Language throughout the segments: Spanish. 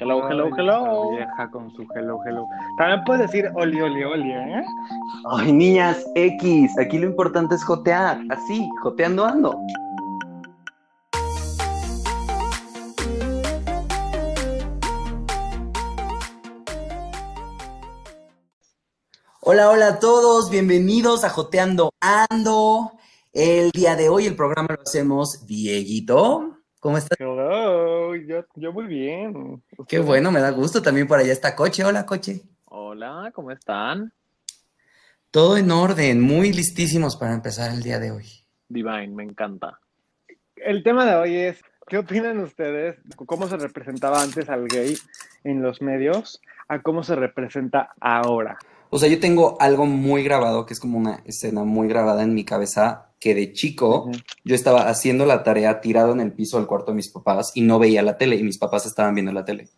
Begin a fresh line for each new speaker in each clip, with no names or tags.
Hello, hello, hello.
Vieja con su hello, hello. También puedes decir oli, oli, oli, ¿eh?
Ay, niñas, X, aquí lo importante es jotear, así, joteando ando. Hola, hola a todos, bienvenidos a Joteando Ando. El día de hoy el programa lo hacemos Dieguito. ¿Cómo estás?
Hello, yo, yo muy bien.
Qué bueno, me da gusto. También por allá está Coche. Hola, Coche.
Hola, ¿cómo están?
Todo en orden, muy listísimos para empezar el día de hoy.
Divine, me encanta.
El tema de hoy es, ¿qué opinan ustedes? ¿Cómo se representaba antes al gay en los medios a cómo se representa ahora?
O sea, yo tengo algo muy grabado, que es como una escena muy grabada en mi cabeza, que de chico yo estaba haciendo la tarea tirado en el piso del cuarto de mis papás y no veía la tele y mis papás estaban viendo la tele.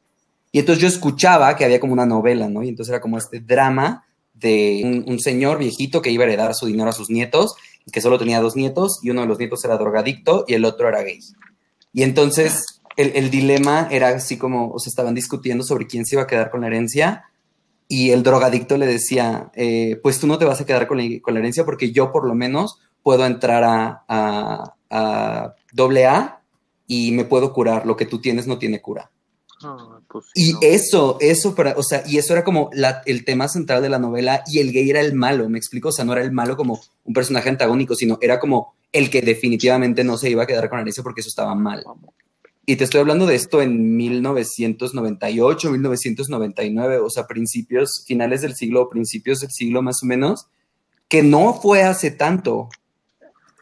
Y entonces yo escuchaba que había como una novela, ¿no? Y entonces era como este drama de un, un señor viejito que iba a heredar su dinero a sus nietos y que solo tenía dos nietos y uno de los nietos era drogadicto y el otro era gay. Y entonces el, el dilema era así como, o sea, estaban discutiendo sobre quién se iba a quedar con la herencia y el drogadicto le decía, eh, pues tú no te vas a quedar con la, con la herencia porque yo por lo menos puedo entrar a, a, a doble A y me puedo curar, lo que tú tienes no tiene cura.
Ah, pues
Y
no.
eso, eso, para, o sea, y eso era como la- el tema central de la novela y el gay era el malo, me explico, o sea, no era el malo como un personaje antagónico, sino era como el que definitivamente no se iba a quedar con herencia porque eso estaba mal. Y te estoy hablando de esto en 1998, 1999, o sea, principios, finales del siglo, principios del siglo más o menos, que no fue hace tanto.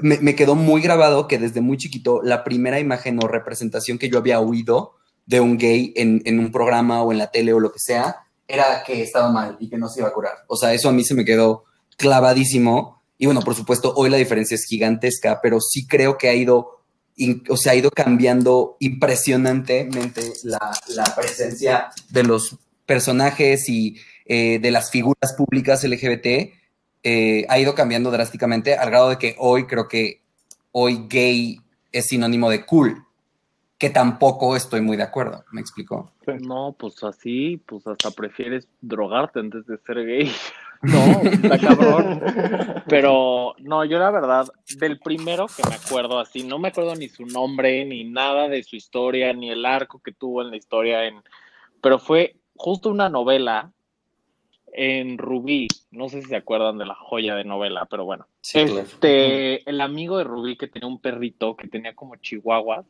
Me, quedó muy grabado que desde muy chiquito la primera imagen o representación que yo había oído de un gay en, en un programa o en la tele o lo que sea, era que estaba mal y que no se iba a curar. O sea, eso a mí se me quedó clavadísimo. Y bueno, por supuesto, hoy la diferencia es gigantesca, pero sí creo que ha ido, o sea, ha ido cambiando impresionantemente la, la presencia de los personajes y eh, de las figuras públicas LGBT. Eh, ha ido cambiando drásticamente al grado de que hoy creo que hoy gay es sinónimo de cool, que tampoco estoy muy de acuerdo, ¿me explicó?
No, pues así, pues hasta prefieres drogarte antes de ser gay. No, está cabrón. Pero no, yo la verdad, del primero que me acuerdo así, no me acuerdo ni su nombre, ni nada de su historia, ni el arco que tuvo en la historia, en... pero fue justo una novela en Rubí. No sé si se acuerdan de la joya de novela, pero bueno.
Sí, claro.
Este, el amigo de Rubí que tenía un perrito que tenía como chihuahuas.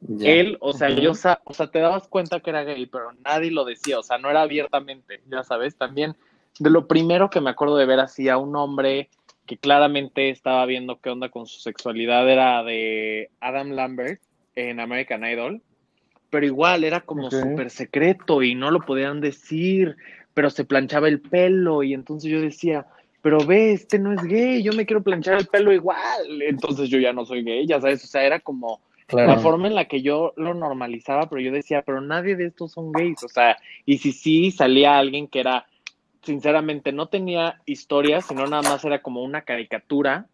Ya.
Él, o sea, yo, o sea, te dabas cuenta que era gay, pero nadie lo decía, o sea, no era abiertamente, ya sabes, también de lo primero que me acuerdo de ver así a un hombre que claramente estaba viendo qué onda con su sexualidad era de Adam Lambert en American Idol, pero igual era como
Ok.
súper secreto y no lo podían decir, pero se planchaba el pelo y entonces yo decía, pero ve, este no es gay, yo me quiero planchar el pelo igual, entonces yo ya no soy gay, ya sabes, o sea, era como
Claro.
la forma en la que yo lo normalizaba, pero yo decía, pero nadie de estos son gays, o sea, y si sí salía alguien que era, sinceramente, no tenía historia, sino nada más era como una caricatura,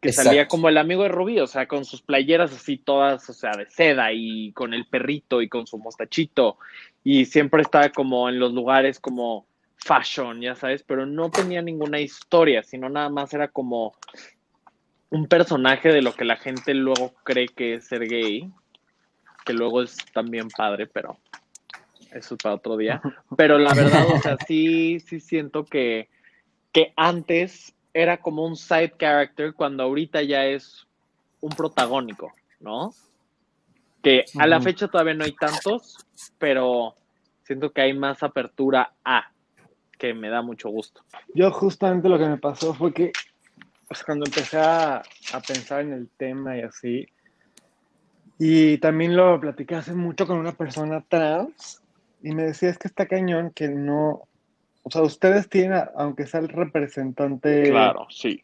que
Exacto.
salía como el amigo de Rubí, o sea, con sus playeras así todas, o sea, de seda y con el perrito y con su mostachito, y siempre estaba como en los lugares como fashion, ya sabes, pero no tenía ninguna historia, sino nada más era como un personaje de lo que la gente luego cree que es ser gay, que luego es también padre, pero eso es para otro día. Pero la verdad, o sea, sí, sí siento que, que antes era como un side character cuando ahorita ya es un protagónico, ¿no? Que a la fecha todavía no hay tantos, pero siento que hay más apertura a, que me da mucho gusto.
Yo justamente lo que me pasó fue que o sea, cuando empecé a, a pensar en el tema y así, y también lo platiqué hace mucho con una persona trans, y me decía, es que está cañón que no, o sea, ustedes tienen, aunque sea el representante
Claro, sí.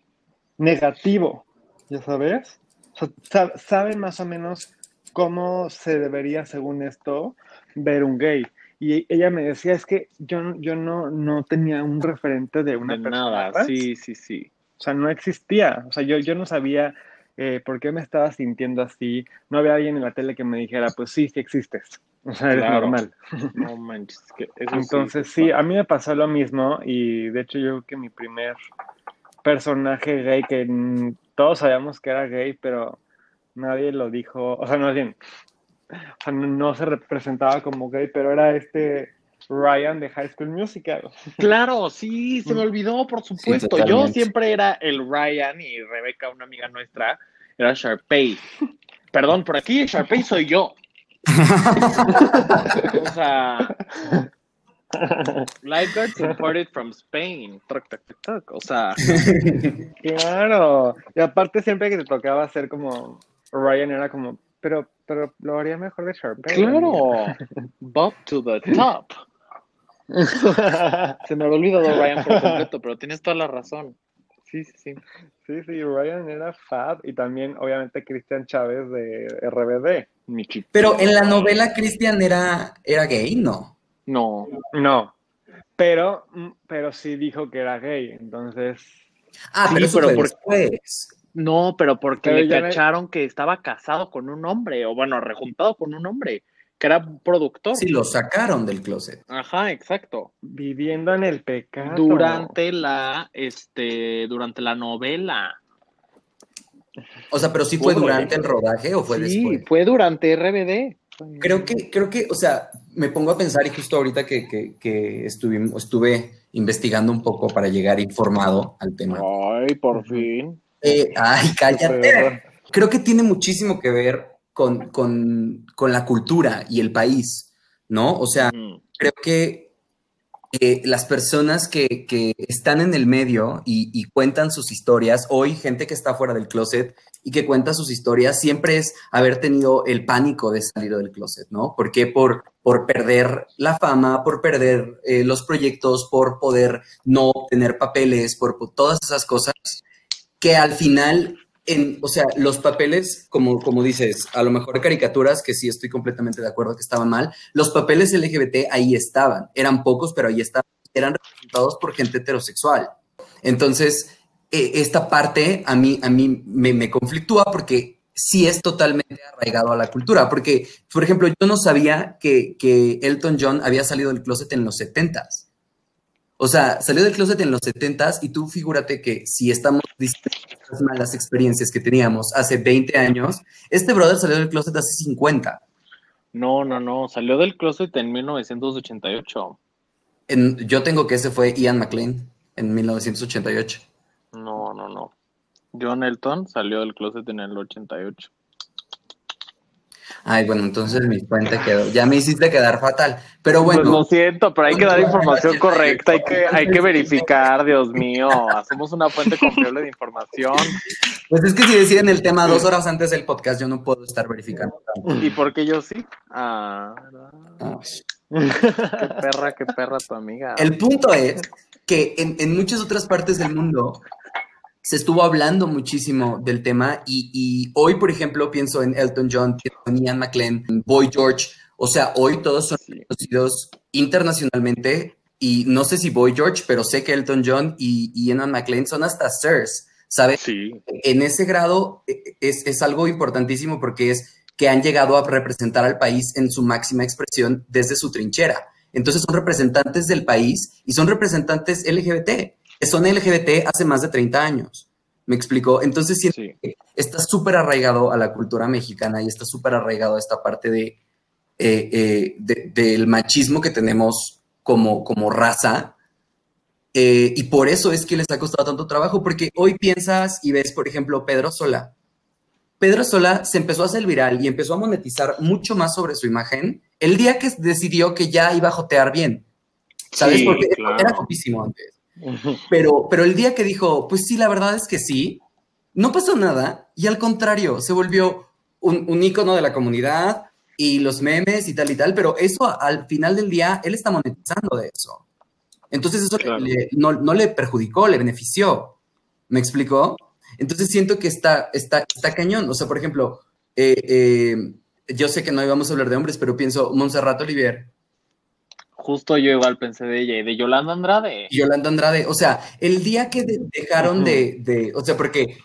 negativo, ya sabes, o sea, sa- saben más o menos cómo se debería, según esto, ver un gay. Y ella me decía, es que yo, no- yo no, no tenía un referente de una
De
persona
nada, sí, sí, sí.
O sea, no existía. O sea, yo, yo no sabía eh, por qué me estaba sintiendo así. No había alguien en la tele que me dijera, pues sí, sí existes. O sea, eres
Claro.
normal.
No manches, que eso
Entonces, sí, a mí me pasó lo mismo y de hecho yo creo que mi primer personaje gay, que todos sabíamos que era gay, pero nadie lo dijo, o sea, no bien, o sea, no, no se representaba como gay, pero era este Ryan de High School Musical.
Claro, sí, se me olvidó, por supuesto. Yo siempre era el Ryan y Rebeca, una amiga nuestra, era Sharpay. Perdón, por aquí Sharpay soy yo. o sea, lifeguards imported from Spain. Truc, truc, truc, truc. O sea,
Claro, y aparte siempre que te tocaba hacer como Ryan era como, pero, pero lo haría mejor de Sharpay.
claro, Bob to the top. Se me había olvidado Ryan por completo, pero tienes toda la razón. Sí, sí, sí.
Sí, sí, Ryan era fab y también obviamente Cristian Chávez de RBD.
Mi chiquito.
Pero en la novela Christian era, era gay, ¿no?
No,
No, pero, mm, pero sí dijo que era gay, entonces,
Ah,
Sí,
pero eso
pero
fue
por-
después.
no, pero porque
Pero
le
me-
cacharon que estaba casado con un hombre, o bueno, rejuntado con un hombre, que era productor.
Sí, lo sacaron del closet.
Ajá, exacto.
viviendo en el pecado.
Durante la, este, durante la novela.
O sea, pero sí fue durante el rodaje o fue
sí,
después.
fue durante RBD.
Creo que, creo que, o sea, me pongo a pensar y justo ahorita que, que, que estuvimos, estuve investigando un poco para llegar informado al tema.
Ay, por fin.
Eh, ay, cállate. Creo que tiene muchísimo que ver con, con, con la cultura y el país, ¿no? O sea, creo que eh, las personas que, que están en el medio y, y cuentan sus historias, hoy gente que está fuera del closet y que cuenta sus historias, siempre es haber tenido el pánico de salir del closet, ¿no? Porque por, por perder la fama, por perder eh, los proyectos, por poder no tener papeles, por, por todas esas cosas, que al final, en, o sea, los papeles, como, como dices, a lo mejor caricaturas, que sí estoy completamente de acuerdo que estaban mal, los papeles LGBT ahí estaban, eran pocos, pero ahí estaban, eran representados por gente heterosexual. Entonces, eh, esta parte a mí, a mí me, conflictúa porque sí es totalmente arraigado a la cultura, porque, por ejemplo, yo no sabía que, que Elton John había salido del closet en los 70s. O sea, salió del closet en los 70s y tú figúrate que si estamos las malas experiencias que teníamos hace 20 años, este brother salió del closet hace 50.
No, no, no. Salió del closet en 1988.
En- yo tengo que ese fue Ian McLean en 1988.
No, no, no. John Elton salió del closet en el 88.
Ay, bueno, entonces mi fuente quedó. Ya me hiciste quedar fatal. Pero bueno.
Pues lo siento, pero hay que dar información correcta, hay que, hay que verificar, Dios mío. Hacemos una fuente confiable de información.
Pues es que si deciden el tema dos horas antes del podcast, yo no puedo estar verificando. tanto.
¿Y por qué yo sí? Ah,
Ah.
qué perra, qué perra tu amiga.
El punto es que en, en muchas otras partes del mundo se estuvo hablando muchísimo del tema y, y hoy, por ejemplo, pienso en Elton John, en Ian McLean, en Boy George. O sea, hoy todos son conocidos internacionalmente y no sé si Boy George, pero sé que Elton John y, y Ian McLean son hasta sirs, ¿sabes?
Sí,
en ese grado eh, es, es algo importantísimo porque es que han llegado a representar al país en su máxima expresión desde su trinchera. Entonces son representantes del país y son representantes LGBT. Son LGBT hace más de 30 años. ¿Me explicó? Entonces siento
sí.
que está súper arraigado a la cultura mexicana y está súper arraigado a esta parte de, eh, eh, de- del machismo que tenemos como, como raza. Eh, y por eso es que les ha costado tanto trabajo, porque hoy piensas y ves, por ejemplo, Pedro Sola. Pedro Sola se empezó a hacer viral y empezó a monetizar mucho más sobre su imagen el día que decidió que ya iba a jotear bien. ¿Sabes?
Sí,
Porque
claro.
era guapísimo antes. Pero, pero el día que dijo, pues sí, la verdad es que sí, no pasó nada y al contrario, se volvió un, un ícono de la comunidad y los memes y tal y tal, pero eso al final del día, él está monetizando de eso. Entonces eso
Claro.
le- no, no le perjudicó, le benefició. ¿Me explicó? Entonces siento que está, está, está cañón. O sea, por ejemplo, eh, eh, yo sé que no íbamos a hablar de hombres, pero pienso, Montserrat Olivier
Justo yo igual pensé de ella y de Yolanda Andrade.
Yolanda Andrade. O sea, el día que de- dejaron
Ujú.
de, de- o sea, porque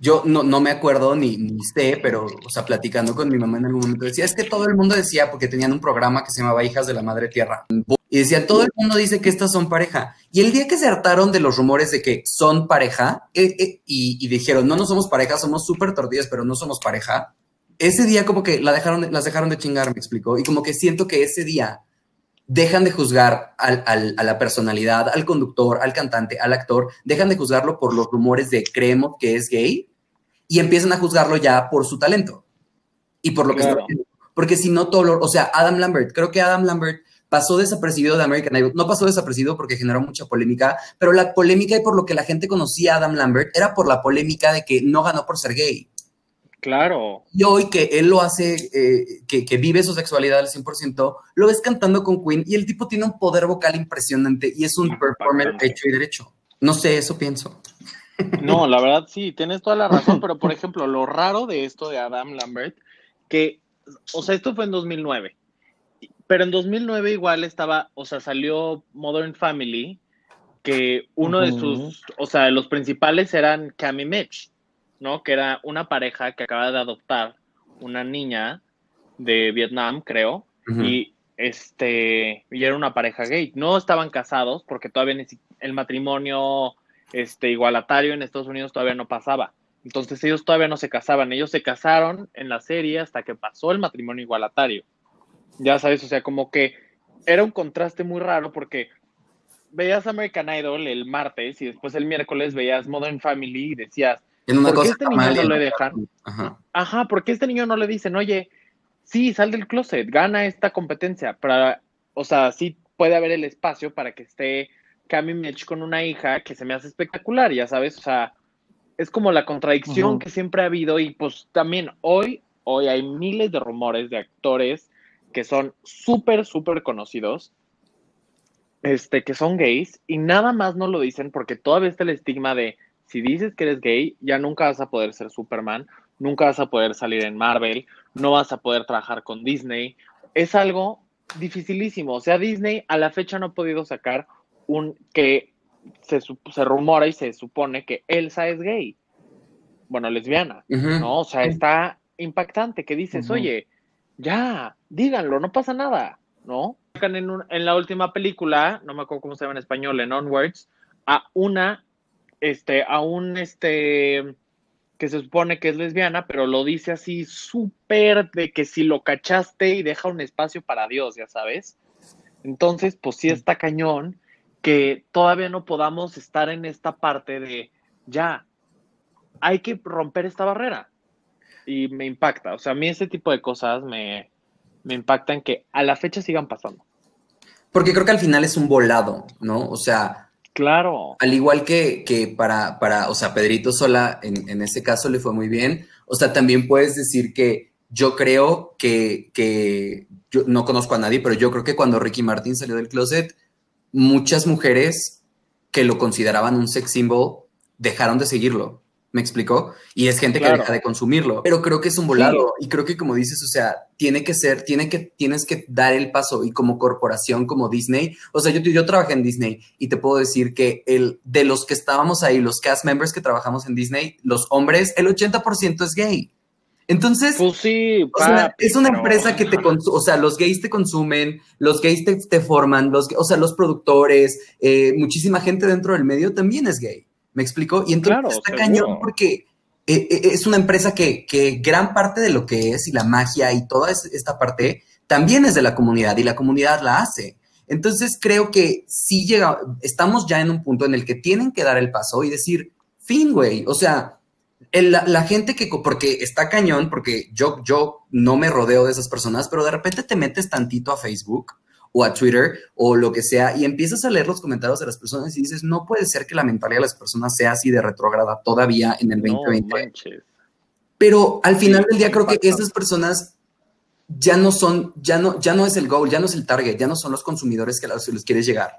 yo no, no me acuerdo ni, ni sé, pero, o sea, platicando con mi mamá en algún momento, decía, es que todo el mundo decía, porque tenían un programa que se llamaba Hijas de la Madre Tierra, y decía, todo el mundo dice que estas son pareja. Y el día que se hartaron de los rumores de que son pareja, eh, eh, y, y, dijeron, no, no somos pareja, somos súper tortillas, pero no somos pareja, ese día como que la dejaron, las dejaron de chingar, me explicó, y como que siento que ese día dejan de juzgar al, al, a la personalidad, al conductor, al cantante, al actor, dejan de juzgarlo por los rumores de creemos que es gay y empiezan a juzgarlo ya por su talento y por lo que está haciendo. Porque si no, todo lo, o sea, Adam Lambert, creo que Adam Lambert pasó desapercibido de American Idol. No pasó desapercibido porque generó mucha polémica, pero la polémica y por lo que la gente conocía a Adam Lambert era por la polémica de que no ganó por ser gay.
Claro.
Y hoy que él lo hace, eh, que, que, vive su sexualidad al 100%, lo ves cantando con Queen y el tipo tiene un poder vocal impresionante y es un performer hecho y derecho. No sé, eso pienso.
No, la verdad sí, tienes toda la razón, pero por ejemplo, lo raro de esto de Adam Lambert, que, o sea, esto fue en 2009, pero en 2009 igual estaba, o sea, salió Modern Family, que uno uh -huh. de sus, o sea, los principales eran Cam y Mitch, ¿no? Que era una pareja que acaba de adoptar una niña de Vietnam, creo, uh -huh. y este, y era una pareja gay. No estaban casados porque todavía ni el matrimonio este, igualatario en Estados Unidos todavía no pasaba. Entonces ellos todavía no se casaban. Ellos se casaron en la serie hasta que pasó el matrimonio igualatario. Ya sabes, o sea, como que era un contraste muy raro porque veías American Idol el martes y después el miércoles veías Modern Family y decías,
en una
¿por qué
cosa
este niño no le dejan?
Ajá.
Ajá, ¿por qué este niño no le dicen, oye, sí, sal del closet, gana esta competencia? Para, o sea, sí puede haber el espacio para que esté Cami Mitch con una hija que se me hace espectacular, ya sabes, o sea, es como la contradicción uh -huh. que siempre ha habido y pues también hoy, hoy hay miles de rumores de actores que son súper, súper conocidos, este, que son gays y nada más no lo dicen porque todavía está el estigma de si dices que eres gay, ya nunca vas a poder ser Superman, nunca vas a poder salir en Marvel, no vas a poder trabajar con Disney. Es algo dificilísimo. O sea, Disney a la fecha no ha podido sacar un que se, se rumora y se supone que Elsa es gay. Bueno, lesbiana, uh -huh. ¿no? O sea, está impactante que dices, uh -huh. oye, ya, díganlo, no pasa nada, ¿no? En, un, en la última película, no me acuerdo cómo se llama en español, en Onwards, a una este, a un, este, que se supone que es lesbiana, pero lo dice así súper de que si lo cachaste y deja un espacio para Dios, ya sabes. Entonces, pues sí está cañón que todavía no podamos estar en esta parte de, ya, hay que romper esta barrera. Y me impacta, o sea, a mí ese tipo de cosas me, me impactan que a la fecha sigan pasando.
Porque creo que al final es un volado, ¿no? O sea,
Claro.
Al igual que, que para, para, o sea, Pedrito Sola, en, en ese caso le fue muy bien. O sea, también puedes decir que yo creo que, que, yo no conozco a nadie, pero yo creo que cuando Ricky Martin salió del closet, muchas mujeres que lo consideraban un sex symbol dejaron de seguirlo. ¿Me explicó? Y es gente claro. que deja de consumirlo. Pero creo que es un volado. Sí. Y creo que, como dices, o sea, tiene que ser, tiene que, tienes que dar el paso. Y como corporación, como Disney, o sea, yo, yo trabajé en Disney y te puedo decir que el, de los que estábamos ahí, los cast members que trabajamos en Disney, los hombres, el 80% es gay. Entonces,
pues sí,
o sea, es una empresa que te o sea, los gays te consumen, los gays te, te forman, los, o sea, los productores, eh, muchísima gente dentro del medio también es gay. ¿Me explico? Y entonces
claro,
está
seguro.
cañón porque eh, es una empresa que, que, gran parte de lo que es y la magia y toda esta parte también es de la comunidad y la comunidad la hace. Entonces creo que sí llega, estamos ya en un punto en el que tienen que dar el paso y decir, fin, güey, o sea, el, la, la, gente que, porque está cañón, porque yo, yo no me rodeo de esas personas, pero de repente te metes tantito a Facebook o a Twitter o lo que sea y empiezas a leer los comentarios de las personas y dices, no puede ser que la mentalidad de las personas sea así de retrógrada todavía en el 2020. No, Pero al final sí, del día creo que estas personas ya no son, ya no, ya no es el goal, ya no es el target, ya no son los consumidores que los, los quieres llegar.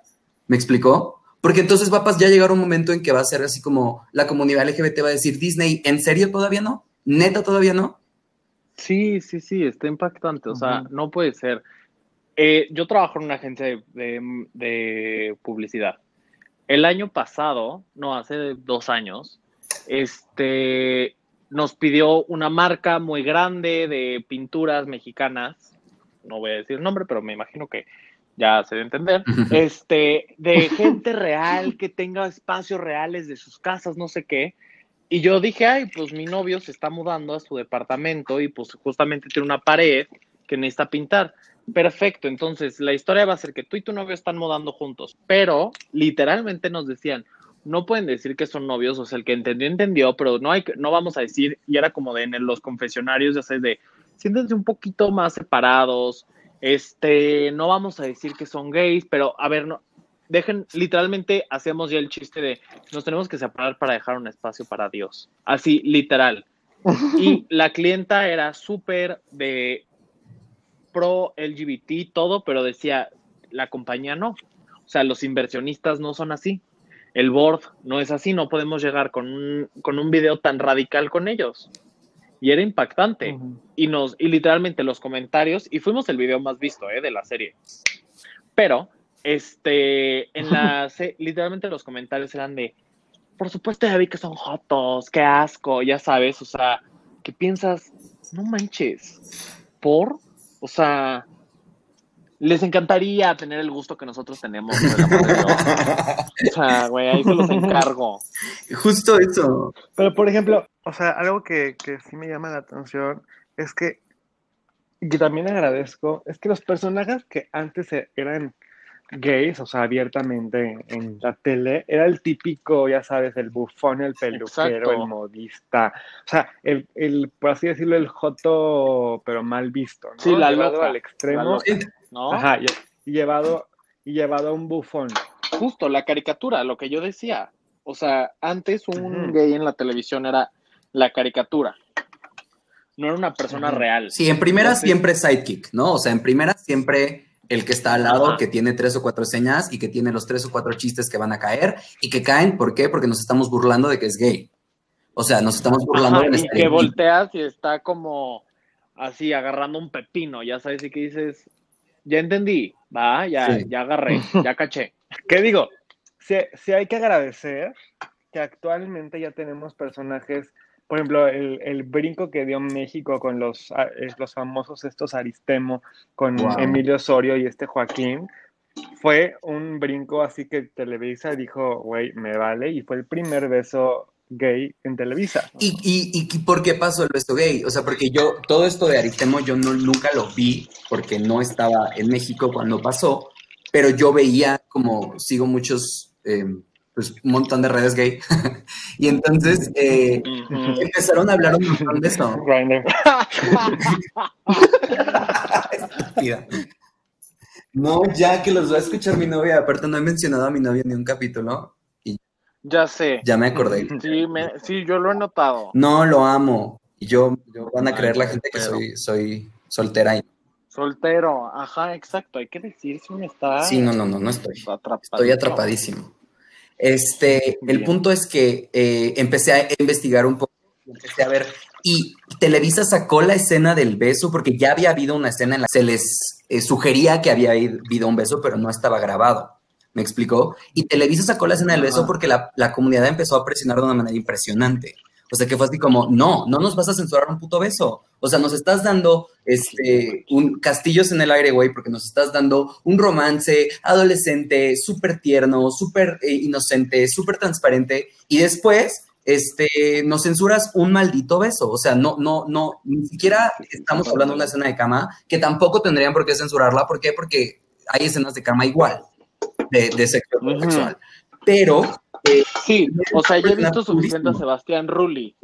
¿Me explicó? Porque entonces va a ya llegar un momento en que va a ser así como la comunidad LGBT va a decir, Disney, ¿en serio todavía no? ¿Neta todavía no?
Sí, sí, sí, está impactante. O uh -huh. sea, no puede ser. Eh, yo trabajo en una agencia de, de, de, publicidad. El año pasado, no, hace dos años, este, nos pidió una marca muy grande de pinturas mexicanas, no voy a decir el nombre, pero me imagino que ya se debe entender, este, de gente real que tenga espacios reales de sus casas, no sé qué. Y yo dije, ay, pues mi novio se está mudando a su departamento y pues justamente tiene una pared que necesita pintar. Perfecto, entonces la historia va a ser que tú y tu novio están mudando juntos, pero literalmente nos decían, no pueden decir que son novios, o sea, el que entendió, entendió, pero no, hay, no vamos a decir, y era como de en los confesionarios, ya sé, de, siéntense un poquito más separados, este, no vamos a decir que son gays, pero a ver, no, dejen, literalmente hacemos ya el chiste de, nos tenemos que separar para dejar un espacio para Dios, así, literal. Y la clienta era súper de pro LGBT, todo, pero decía, la compañía no. O sea, los inversionistas no son así el board no es así, no podemos llegar con un, con un video tan radical con ellos. Y era impactante. Y nos, y literalmente los comentarios, y fuimos el video más visto ¿eh? de la serie. Pero, este, en la, literalmente los comentarios eran de, por supuesto ya vi que son jotos, qué asco, ya sabes, o sea, ¿qué piensas? No manches, por, o sea, les encantaría tener el gusto que nosotros tenemos. o sea, güey, ahí se los encargo.
Justo eso.
Pero, por ejemplo, o sea, algo que, que sí me llama la atención es que, y también agradezco, es que los personajes que antes eran gays, o sea, abiertamente en la tele, era el típico, ya sabes, el bufón, el peluquero, el modista, o sea, el, el, por así decirlo, el joto, pero mal visto, ¿no?
Sí, la loca,
al extremo. Ajá, y, llevado, y llevado a un bufón.
Justo, la caricatura, lo que yo decía. O sea, antes un gay en la televisión era la caricatura. No era una persona real.
Sí, en primera siempre sidekick, ¿no? O sea, en primera siempre el que está al lado, que tiene tres o cuatro señas y que tiene los tres o cuatro chistes que van a caer y que caen, ¿por qué? Porque nos estamos burlando de que es gay. O sea, nos estamos burlando
de Y que volteas y está como así agarrando un pepino, ya sabes, y que dices, ya entendí, va, ya, ya agarré, ya caché.
¿Qué digo? Si, hay que agradecer que actualmente ya tenemos personajes, por ejemplo, el, brinco que dio México con los, los famosos estos Aristemo, con Emilio Osorio y este Joaquín, fue un brinco así que Televisa dijo, güey, me vale, y fue el primer beso gay en Televisa.
¿Y, y, por qué pasó el beso gay? O sea, porque yo, todo esto de Aristemo, yo no, nunca lo vi porque no estaba en México cuando pasó, pero yo veía como, sigo muchos, em, pues un montón de redes gay, y entonces eh, empezaron a hablar un montón de eso. no, ya que los va a escuchar mi novia, aparte no he mencionado a mi novia ni un capítulo.
Ya sé.
Ya me acordé.
Sí, sí, yo lo he notado.
No, lo amo. Y yo, van a creer la gente que soy, soy soltera. Y...
Soltero, ajá, exacto. Hay que decir si uno está.
Sí, no, no, no, no estoy. Estoy atrapadísimo. Este, el punto es que eh, empecé a investigar un poco, empecé a ver, y Televisa sacó la escena del beso porque ya había habido una escena en la que se les eh, sugería que había habido un beso, pero no estaba grabado. ¿Me explicó? Y Televisa sacó la escena del beso porque la, comunidad empezó a presionar de una manera impresionante. O sea, que fue así como, no, no nos vas a censurar un puto beso. O sea, nos estás dando este, un castillos en el aire, güey, porque nos estás dando un romance adolescente, súper tierno, súper eh, inocente, súper transparente. Y después, este, nos censuras un maldito beso. O sea, no, no, no, ni siquiera estamos hablando de una escena de cama, que tampoco tendrían por qué censurarla. ¿Por qué? Porque hay escenas de cama igual de, sexo sexual. Pero.
Eh, sí, o sea, yo he visto suficiente a Sebastián Rulli.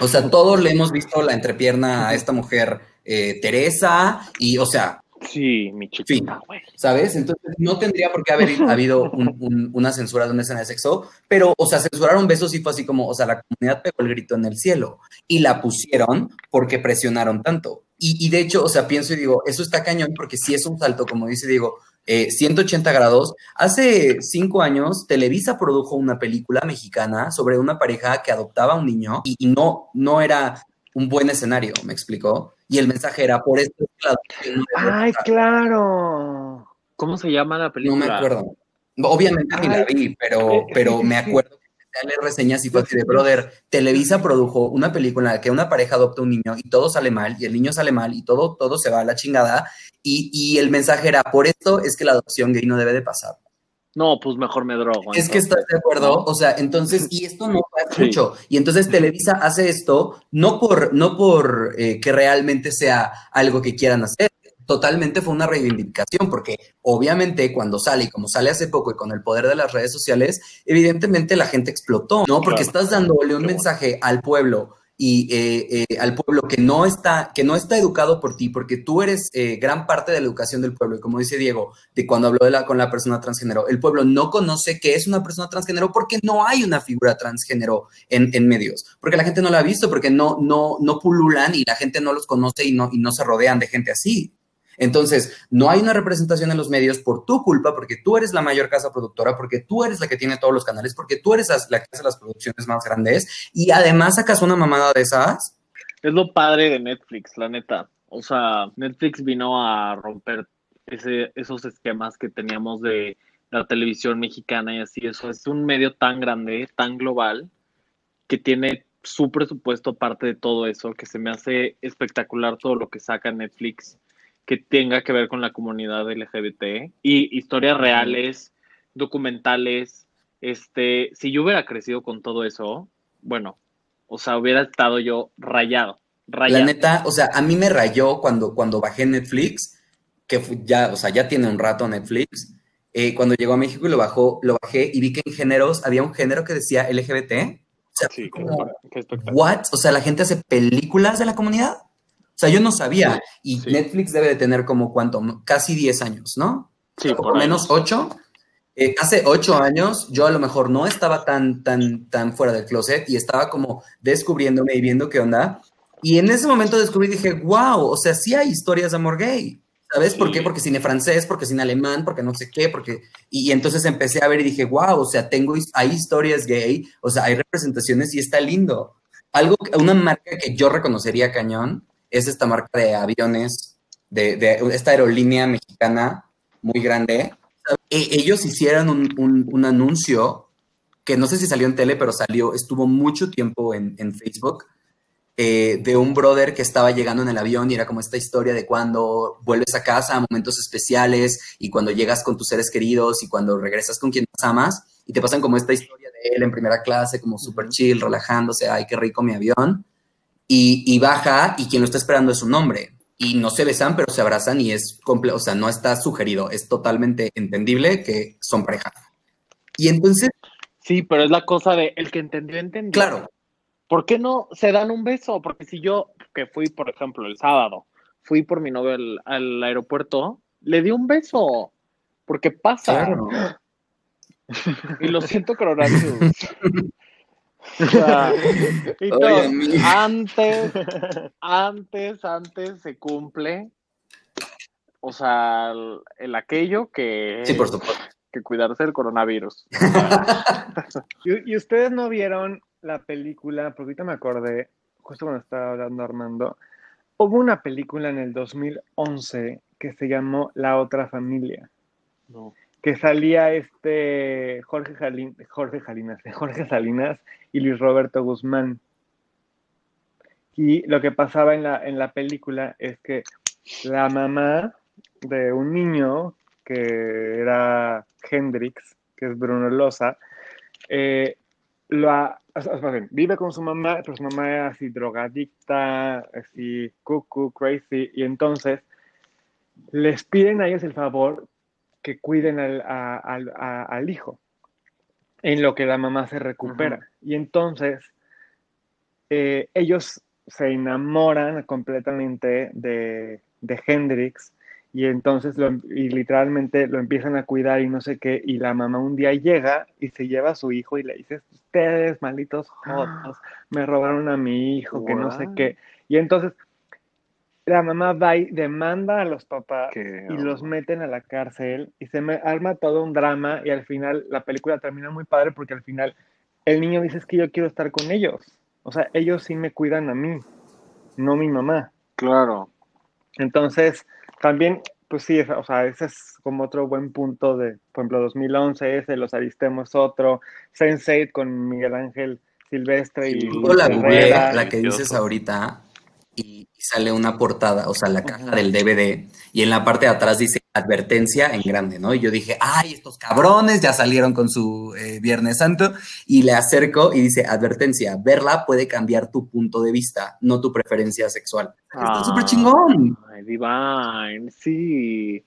O sea, todos le hemos visto la entrepierna a esta mujer, eh, Teresa, y, o sea.
Sí, mi chiquita,
¿Sabes? Entonces, no tendría por qué haber habido una censura de una escena de sexo, pero, o sea, censuraron besos y fue así como, o sea, la comunidad pegó el grito en el cielo y la pusieron porque presionaron tanto. Y, y de hecho, o sea, pienso y digo, eso está cañón porque si es un salto, como dice Diego, 180 eh, grados. Hace cinco años, Televisa produjo una película mexicana sobre una pareja que adoptaba a un niño y, no, no era un buen escenario, me explicó. Y el mensaje era por esto.
¡Ay, claro!
¿Cómo se llama la película?
No me acuerdo. Obviamente ni la vi, pero, pero me acuerdo leer reseñas y fue así de, brother, Televisa produjo una película en la que una pareja adopta un niño y todo sale mal, y el niño sale mal, y todo, todo se va a la chingada, y, y el mensaje era, por esto es que la adopción gay no debe de pasar.
No, pues mejor me drogo.
Es que estás de acuerdo, o sea, entonces, y esto no pasa
Sí.
mucho, y entonces Televisa hace esto no por, no por eh, que realmente sea algo que quieran hacer, totalmente fue una reivindicación, porque obviamente cuando sale, y como sale hace poco y con el poder de las redes sociales, evidentemente la gente explotó, ¿no? Porque
Claro.
estás dándole un mensaje al pueblo y eh, eh, al pueblo que no está que no está educado por ti porque tú eres eh, gran parte de la educación del pueblo y como dice Diego de cuando habló de la, con la persona transgénero el pueblo no conoce qué es una persona transgénero porque no hay una figura transgénero en, en medios porque la gente no la ha visto porque no no no pululan y la gente no los conoce y no y no se rodean de gente así entonces, no hay una representación en los medios por tu culpa, porque tú eres la mayor casa productora, porque tú eres la que tiene todos los canales, porque tú eres la que hace las producciones más grandes, y además sacas una mamada de esas.
Es lo padre de Netflix, la neta. O sea, Netflix vino a romper ese, esos esquemas que teníamos de la televisión mexicana y así. Eso es un medio tan grande, tan global, que tiene su presupuesto parte de todo eso, que se me hace espectacular todo lo que saca Netflix que tenga que ver con la comunidad LGBT y historias reales, documentales. Este, si yo hubiera crecido con todo eso, bueno, o sea, hubiera estado yo rayado. rayado.
La neta, o sea, a mí me rayó cuando, cuando bajé Netflix, que fue- ya, o sea, ya tiene un rato Netflix. eh, cuando llegó a México y lo bajó, lo bajé y vi que en géneros había un género que decía LGBT. O sea,
Sí, qué,
como,
qué espectacular.
¿what? O sea, la gente hace películas de la comunidad. O sea, yo no sabía. Y
Sí.
Netflix debe de tener como cuánto, casi 10 años, ¿no?
Sí,
por
por
menos 8. hace 8 años yo a lo mejor no estaba tan, tan, tan fuera del closet y estaba como descubriéndome y viendo qué onda. Y en ese momento descubrí y dije, wow, o sea, sí hay historias de amor gay. ¿Sabes por
Sí.
qué? Porque cine francés, porque cine alemán, porque no sé qué, porque... Y, y entonces empecé a ver y dije, wow, o sea, tengo, hay historias gay, o sea, hay representaciones y está lindo. Algo, una marca que yo reconocería cañón es esta marca de aviones, de, de esta aerolínea mexicana muy grande. E- ellos hicieron un, un- un anuncio que no sé si salió en tele, pero salió, estuvo mucho tiempo en, en Facebook, eh, de un brother que estaba llegando en el avión y era como esta historia de cuando vuelves a casa, momentos especiales y cuando llegas con tus seres queridos y cuando regresas con quien más amas y te pasan como esta historia de él en primera clase, como súper chill, relajándose, ay, qué rico mi avión. Y, y baja y quien lo está esperando es un hombre. Y no se besan, pero se abrazan y es completo, o sea, no está sugerido, es totalmente entendible que son pareja. Y entonces,
Sí, pero es la cosa de el que entendió, entendió.
claro,
¿Por qué no se dan un beso? Porque si yo, que fui, por ejemplo, el sábado, fui por mi novio al, al aeropuerto, le di un beso. Porque pasa.
claro.
Y lo siento, coronavirus. O sea,
Oye,
antes, antes, antes se cumple. O sea, el, el aquello que,
Sí, por supuesto.
que cuidarse del coronavirus.
¿Y, y ustedes no vieron la película? Porque ahorita me acordé, justo cuando estaba hablando Armando, hubo una película en el 2011 que se llamó La Otra Familia,
No.
Que salía este Jorge, Jalin- Jorge Salinas, Jorge Salinas y Luis Roberto Guzmán. Y lo que pasaba en la, en la película es que la mamá de un niño que era Hendrix, que es Bruno Loza, eh, lo ha- vive con su mamá, pero su mamá era así drogadicta, así cuckoo, crazy, y entonces les piden a ellos el favor que cuiden al, a- al- a- al hijo en lo que la mamá se recupera. Y entonces eh, ellos se enamoran completamente de, de Hendrix y entonces lo, y literalmente lo empiezan a cuidar y no sé qué, y la mamá un día llega y se lleva a su hijo y le dice, ustedes malditos jotos, me robaron a mi hijo, que no sé qué. Y entonces la mamá va y demanda a los papás
Qué
y los meten a la cárcel y se me arma todo un drama y al final la película termina muy padre porque al final el niño dice es que yo quiero estar con ellos. O sea, ellos sí me cuidan a mí, no mi mamá.
Claro.
Entonces, también pues sí, o sea, ese es como otro buen punto de, por ejemplo, 2011, ese, Los Aristemos otro, Sense8 con Miguel Ángel Silvestre y
Sí,
Yo la googleé,
Herrera.
la que dices ahorita, y, sale una portada, o sea, la caja del DVD, y en la parte de atrás dice advertencia en grande, ¿no? Y yo dije, ay, estos cabrones ya salieron con su eh, Viernes Santo, y le acerco y dice, advertencia, verla puede cambiar tu punto de vista, no tu preferencia sexual. Está
Ah.
súper chingón.
Ay, Divine, sí.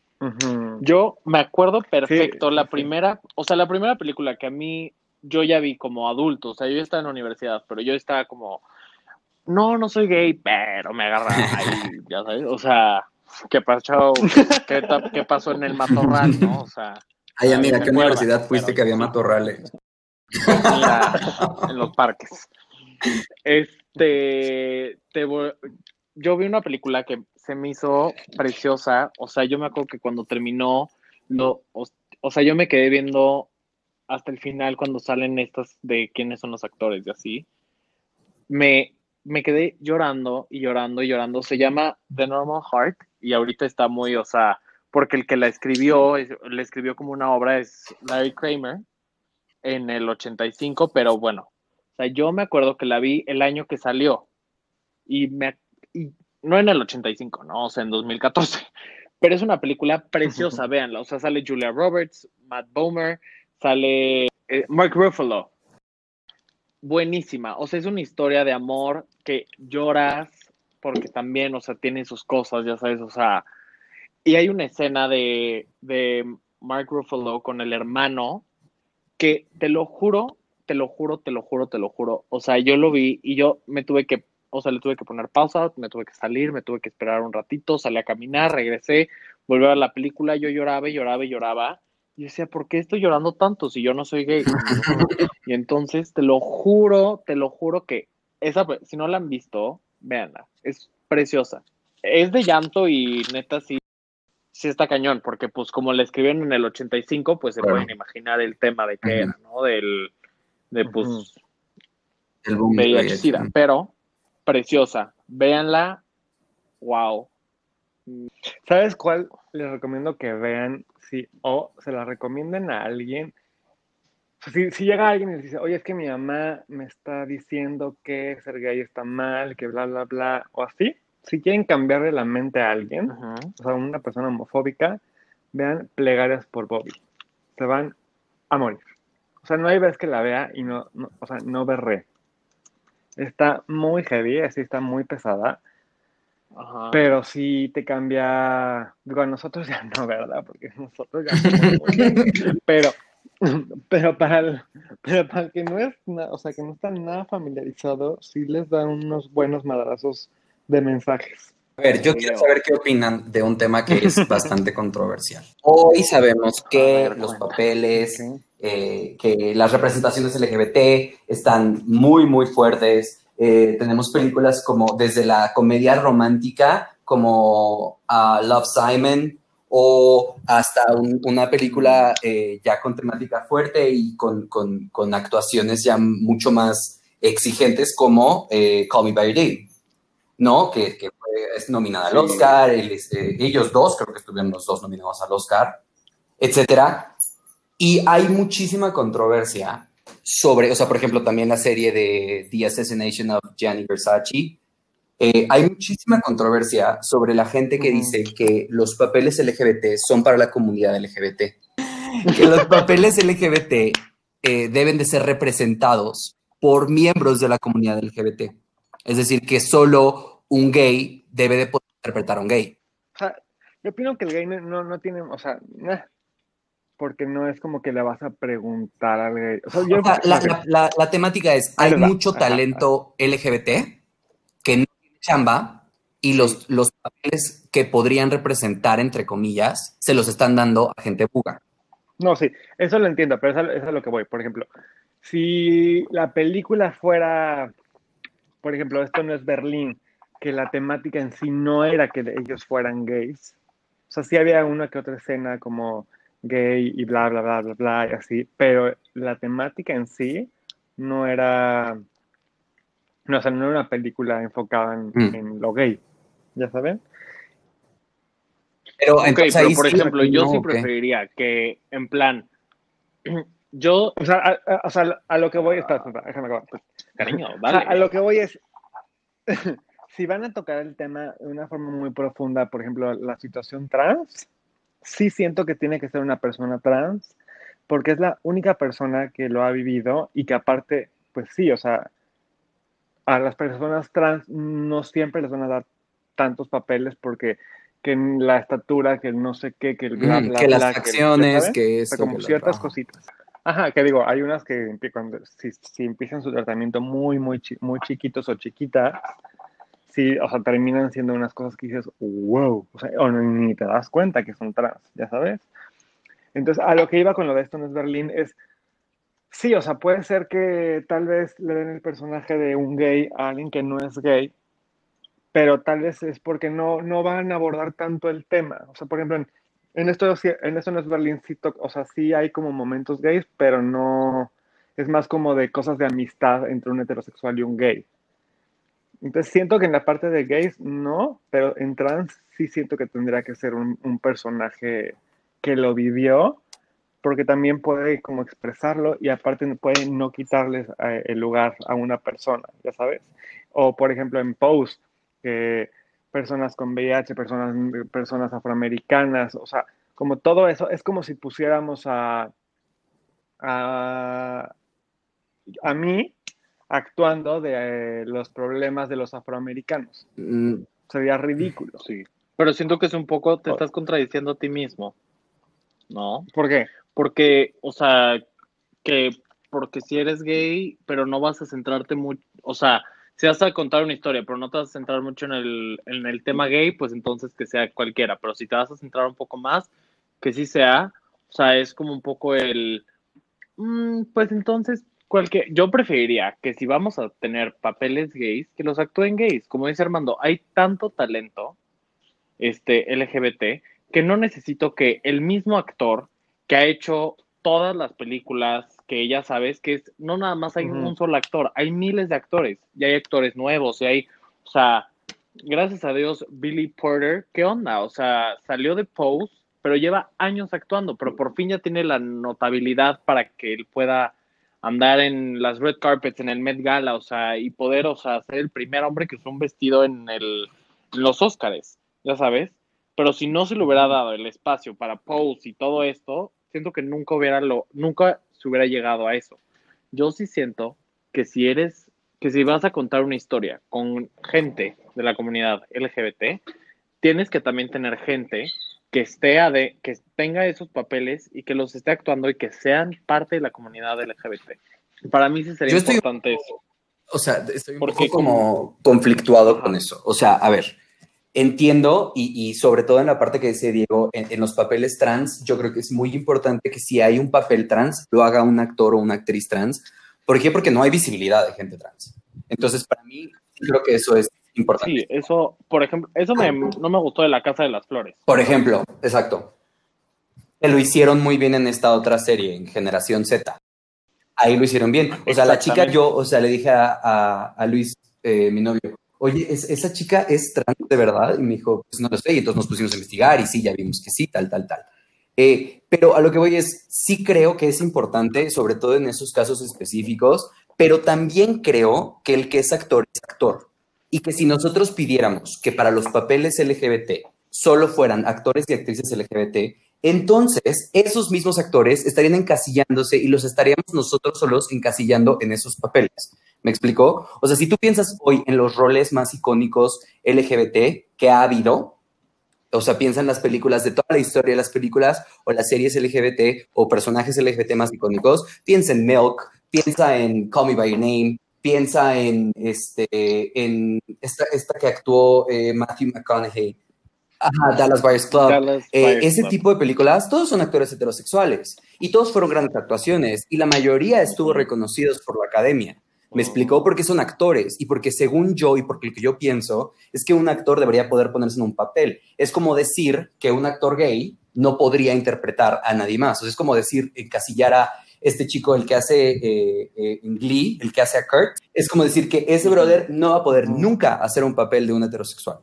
Yo me acuerdo perfecto,
Sí,
la
sí.
primera, o sea, la primera película que a mí yo ya vi como adulto, o sea, yo estaba en la universidad, pero yo estaba como, no, no soy gay, pero me agarra ahí, ya sabes, o sea, ¿qué pasó? ¿Qué, pasó en el matorral, no? O sea,
Ay,
Ay,
amiga,
me
¿qué
acuerdo,
universidad fuiste
pero
que había matorrales?
mira, en los parques. Este, te voy- yo vi una película que se me hizo preciosa, o sea, yo me acuerdo que cuando terminó, lo, o, o sea, yo me quedé viendo hasta el final cuando salen estas de quiénes son los actores y así. Me, me quedé llorando y llorando y llorando. Se llama The Normal Heart y ahorita está muy, o sea, porque el que la escribió, es- le escribió como una obra es Larry Kramer en el 85, pero bueno, o sea, yo me acuerdo que la vi el año que salió y me y no en el 85, no, o sea, en 2014. Pero es una película preciosa, véanla. O sea, sale Julia Roberts, Matt Bomer, sale eh, Mark Ruffalo. Buenísima. O sea, es una historia de amor que lloras porque también, o sea, tiene sus cosas, ya sabes, o sea. Y hay una escena de, de Mark Ruffalo con el hermano que te lo juro, te lo juro, te lo juro, te lo juro. O sea, yo lo vi y yo me tuve que, o sea, le tuve que poner pausa, me tuve que salir, me tuve que esperar un ratito, salí a caminar, regresé, volví a ver la película, yo lloraba y lloraba y lloraba. Y decía, ¿por qué estoy llorando tanto si yo no soy gay? y entonces, te lo juro, te lo juro que esa, si no la han visto, véanla, es preciosa. Es de llanto y neta sí, sí está cañón, porque pues como la escribieron en el 85, pues se pueden imaginar el tema de qué era, ¿no? Del, de pues
Ujú.
El boom del
VIH
VIH.
pero preciosa. Véanla, wow.
¿Sabes cuál les recomiendo que vean? Sí, o se la recomienden a alguien. O sea, si, si llega alguien y les dice, oye, es que mi mamá me está diciendo que ser gay está mal, que bla, bla, bla, o así, si quieren cambiarle la mente a alguien, o sea, una persona homofóbica, vean Plegarias por Bobby. Se van a morir. O sea, no hay vez que la vea y no, no- o sea, no berré. Está muy heavy, así está muy pesada.
Ajá.
Pero sí te cambia, digo, a nosotros ya no, ¿verdad? Porque nosotros ya grandes. pero, pero para el, pero para el que no es, na- o sea, que no está nada familiarizado, sí les dan unos buenos madrazos de mensajes.
A ver, yo quiero saber qué opinan de un tema que es bastante controversial. Hoy sabemos que
ver,
los
cuenta.
papeles, eh, que las representaciones LGBT están muy, muy fuertes. Eh, tenemos películas como desde la comedia romántica, como ah, Love Simon, o hasta un- una película eh, ya con temática fuerte y con, con- con actuaciones ya mucho más exigentes como eh, Call Me By Your Name, ¿no? Que, que fue- es nominada al. Oscar, él es- eh, ellos dos, creo que estuvieron los dos nominados al Oscar, etcétera. Y hay muchísima controversia sobre, o sea, por ejemplo, también la serie de The Assassination of Gianni Versace. Eh, hay muchísima controversia sobre la gente que dice que los papeles LGBT son para la comunidad LGBT. Que los papeles LGBT eh, deben de ser representados por miembros de la comunidad LGBT. Es decir, que solo un gay debe de poder interpretar a un gay.
O sea, yo opino que el gay no, no, no tiene, o sea, nah, porque no es como que le vas a preguntar al gay. O sea, yo,
O sea, la, la- la- la temática es, hay mucho
Ajá,
talento LGBT que no tiene chamba y los, los papeles que podrían representar, entre comillas, se los están dando a gente buga.
No, sí, eso lo entiendo, pero eso, eso es a lo que voy. Por ejemplo, si la película fuera, por ejemplo, esto no es Berlín, que la temática en sí no era que ellos fueran gays. O sea, sí había una que otra escena como gay y bla, bla, bla, bla, bla, y así, pero la temática en sí no era, no, o sea, no era una película enfocada en,
Mm.
en lo gay, ¿ya saben?
Pero, entonces
por
sí,
ejemplo, yo
no,
sí preferiría que, en plan, yo,
O sea, a, a- o sea, a lo que voy, espera, espera, déjame acabar.
cariño,
O sea,
dale.
a lo que voy es, si van a tocar el tema de una forma muy profunda, por ejemplo, la situación trans, sí siento que tiene que ser una persona trans, porque es la única persona que lo ha vivido y que aparte, pues sí, o sea, a las personas trans no siempre les van a dar tantos papeles porque que la estatura, que no sé qué, que el bla,
Mm,
bla,
que las
que
acciones,
¿sabes?
que
O sea, como
que
ciertas cositas. Ajá, que digo, hay unas que cuando, si, si empiezan su tratamiento muy, muy, muy chiquitos o chiquitas, sí, o sea, terminan siendo unas cosas que dices, wow, o sea, o ni te das cuenta que son trans, ya sabes. Entonces, a lo que iba con lo de esto no es Berlín es, sí, o sea, puede ser que tal vez le den el personaje de un gay a alguien que no es gay, pero tal vez es porque no, no van a abordar tanto el tema. O sea, por ejemplo, en, en esto, en esto no es Berlín, sí, o sea, sí hay como momentos gays, pero no, es más como de cosas de amistad entre un heterosexual y un gay. Entonces siento que en la parte de gays no, pero en trans sí siento que tendría que ser un, un personaje que lo vivió, porque también puede como expresarlo y aparte puede no quitarles eh, el lugar a una persona, ya sabes. O por ejemplo en Pose, que personas con VIH, personas, personas afroamericanas, o sea, como todo eso, es como si pusiéramos a, a, a mí actuando de eh, los problemas de los afroamericanos.
Mm,
Sería ridículo.
Sí. Pero siento que es un poco, te estás contradiciendo a ti mismo, ¿no?
¿Por qué?
Porque, o sea, que porque si eres gay, pero no vas a centrarte mucho, o sea, si vas a contar una historia, pero no te vas a centrar mucho en el, en el tema gay, pues entonces que sea cualquiera, pero si te vas a centrar un poco más, que sí sea, o sea, es como un poco el, mm, pues entonces, cualquier, yo preferiría que si vamos a tener papeles gays, que los actúen gays, como dice Armando, hay tanto talento, este, LGBT, que no necesito que el mismo actor que ha hecho todas las películas que ya sabes que es, no nada más hay un solo actor, hay miles de actores, y hay actores nuevos, y hay, o sea, gracias a Dios, Billy Porter, ¿qué onda? O sea, salió de Pose, pero lleva años actuando, pero por fin ya tiene la notabilidad para que él pueda andar en las red carpets, en el Met Gala, o sea, y poder, o sea, ser el primer hombre que usó un vestido en, el, los Óscares, ya sabes. Pero si no se le hubiera dado el espacio para Pose y todo esto, siento que nunca hubiera lo, nunca se hubiera llegado a eso. Yo sí siento que si eres, que si vas a contar una historia con gente de la comunidad LGBT, tienes que también tener gente que esté ade- que tenga esos papeles y que los esté actuando y que sean parte de la comunidad LGBT. Para mí sí sería
Yo estoy-
importante eso.
O sea, estoy un
Porque
poco como conflictuado con eso. O sea, a ver, entiendo y, y sobre todo en la parte que dice Diego, en, en los papeles trans, yo creo que es muy importante que si hay un papel trans, lo haga un actor o una actriz trans. ¿Por qué? Porque no hay visibilidad de gente trans. Entonces, para mí, creo que eso es importante.
Sí, eso, por ejemplo, eso me- no me gustó de la Casa de las Flores.
Por ejemplo, exacto. Que lo hicieron muy bien en esta otra serie, en Generación Z. Ahí lo hicieron bien. O sea, la chica, yo, o sea, le dije a, a- a Luis, eh, mi novio, oye, ¿es- ¿esa chica es trans de verdad? Y me dijo, pues no lo sé. Y entonces nos pusimos a investigar y sí, ya vimos que sí, tal, tal, tal. Eh, pero a lo que voy es, sí creo que es importante, sobre todo en esos casos específicos, pero también creo que el que es actor es actor. Y que si nosotros pidiéramos que para los papeles LGBT solo fueran actores y actrices LGBT, entonces esos mismos actores estarían encasillándose y los estaríamos nosotros solos encasillando en esos papeles. ¿Me explicó? O sea, si tú piensas hoy en los roles más icónicos LGBT que ha habido, o sea, piensa en las películas de toda la historia las películas o las series LGBT o personajes LGBT más icónicos, piensa en Milk, piensa en Call Me By Your Name, piensa en, este, en esta, esta que actuó eh, Matthew McConaughey, Ajá, Dallas Buyers Club.
Dallas
Eh,
Buyers
ese
Club.
tipo de películas, todos son actores heterosexuales y todos fueron grandes actuaciones y la mayoría estuvo reconocidos por la academia. Me explicó por qué son actores y porque según yo y porque lo que yo pienso es que un actor debería poder ponerse en un papel. Es como decir que un actor gay no podría interpretar a nadie más. O sea, es como decir, encasillar a este chico, el que hace eh, eh, en Glee, el que hace a Kurt, es como decir que ese brother no va a poder nunca hacer un papel de un heterosexual.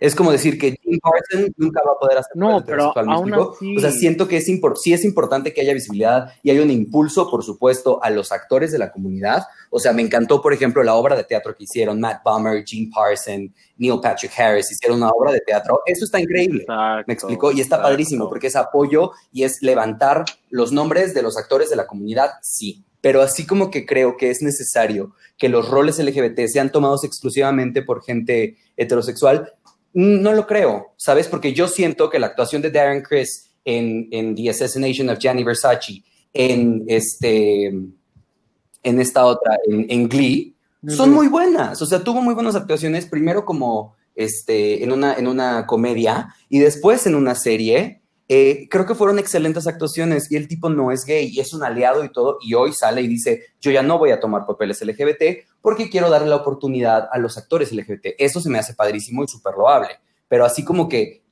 Es como decir que Jim Carson nunca va a poder hacer
No, pero aún así...
O sea, siento que es sí es importante que haya visibilidad y hay un impulso, por supuesto, a los actores de la comunidad. O sea, me encantó, por ejemplo, la obra de teatro que hicieron Matt Bomer, Jim Parson, Neil Patrick Harris, hicieron una obra de teatro. Eso está increíble.
Exacto,
me explicó y está
exacto.
padrísimo porque es apoyo y es levantar los nombres de los actores de la comunidad, sí. Pero así como que creo que es necesario que los roles LGBT sean tomados exclusivamente por gente heterosexual, no lo creo, ¿sabes? Porque yo siento que la actuación de Darren Criss en, en The Assassination of Gianni Versace, en, este, en esta otra, en, en Glee, son muy buenas. O sea, tuvo muy buenas actuaciones, primero como este, en, una, en una comedia y después en una serie. Eh, creo que fueron excelentes actuaciones y el tipo no es gay y es un aliado y todo. Y hoy sale y dice: Yo ya no voy a tomar papeles LGBT porque quiero darle la oportunidad a los actores LGBT. Eso se me hace padrísimo y súper loable. Pero así como que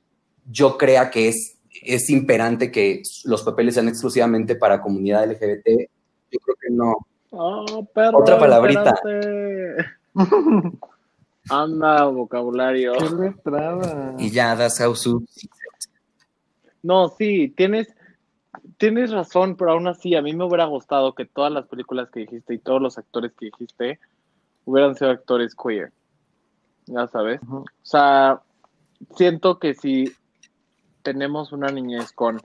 yo crea que es, es imperante que los papeles sean exclusivamente para comunidad LGBT, yo creo que no.
Oh, perro,
Otra palabrita.
Anda, vocabulario.
Qué.
Y ya, das how su-
No, sí, tienes, tienes razón, pero aún así a mí me hubiera gustado que todas las películas que dijiste y todos los actores que dijiste hubieran sido actores queer. Ya sabes. O sea, siento que si tenemos una niñez con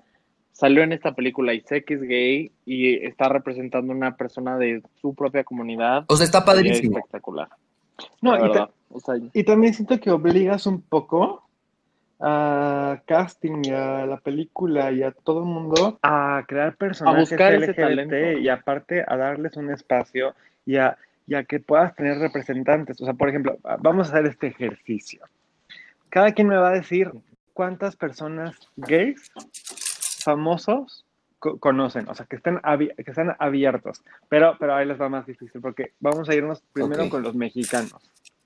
salió en esta película y sé que es gay y está representando una persona de su propia comunidad,
O sea, está padrísimo.
espectacular.
No, y, ta-
verdad. O sea,
y también siento que obligas un poco a casting y a la película y a todo el mundo a crear personajes
buscar ese
LGBT
talento.
y aparte a darles un espacio y a, y a que puedas tener representantes. O sea, por ejemplo, vamos a hacer este ejercicio. Cada quien me va a decir cuántas personas gays famosos co- conocen, o sea, que estén, abi- que están abiertos. Pero, pero ahí les va más difícil porque vamos a irnos primero con los mexicanos.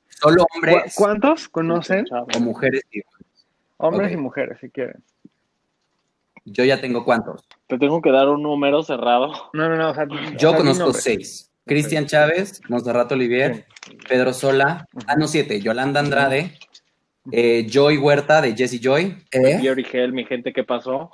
Solo
¿Cu-
hombres
¿Cuántos conocen?
o mujeres.
Hombres
Ok.
y mujeres, si quieren.
Yo ya tengo cuántos.
te tengo que dar un número cerrado.
No, no, no. O sea,
Yo
o sea, di
conozco seis. Cristian Chávez, Monserrat Olivier, Pedro Sola, ah, no, siete, Yolanda Andrade, eh, Joy Huerta de Jesse Joy, ¿eh?
Y Origel, mi gente, ¿qué pasó?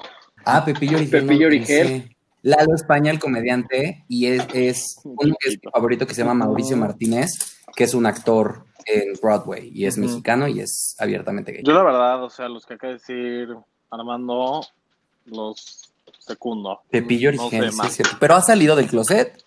ah, Pepillo Origel.
Pepillo
no
Origel.
Lalo España, el comediante, y es, es uno que es mi favorito que se llama Mauricio Martínez, que es un actor en Broadway y es mexicano y es abiertamente gay.
Yo la verdad, o sea, los que acaba de decir Armando, los secundo.
Pepillo
No
Origel,
sé
sí,
más.
es cierto. Pero ha salido del closet.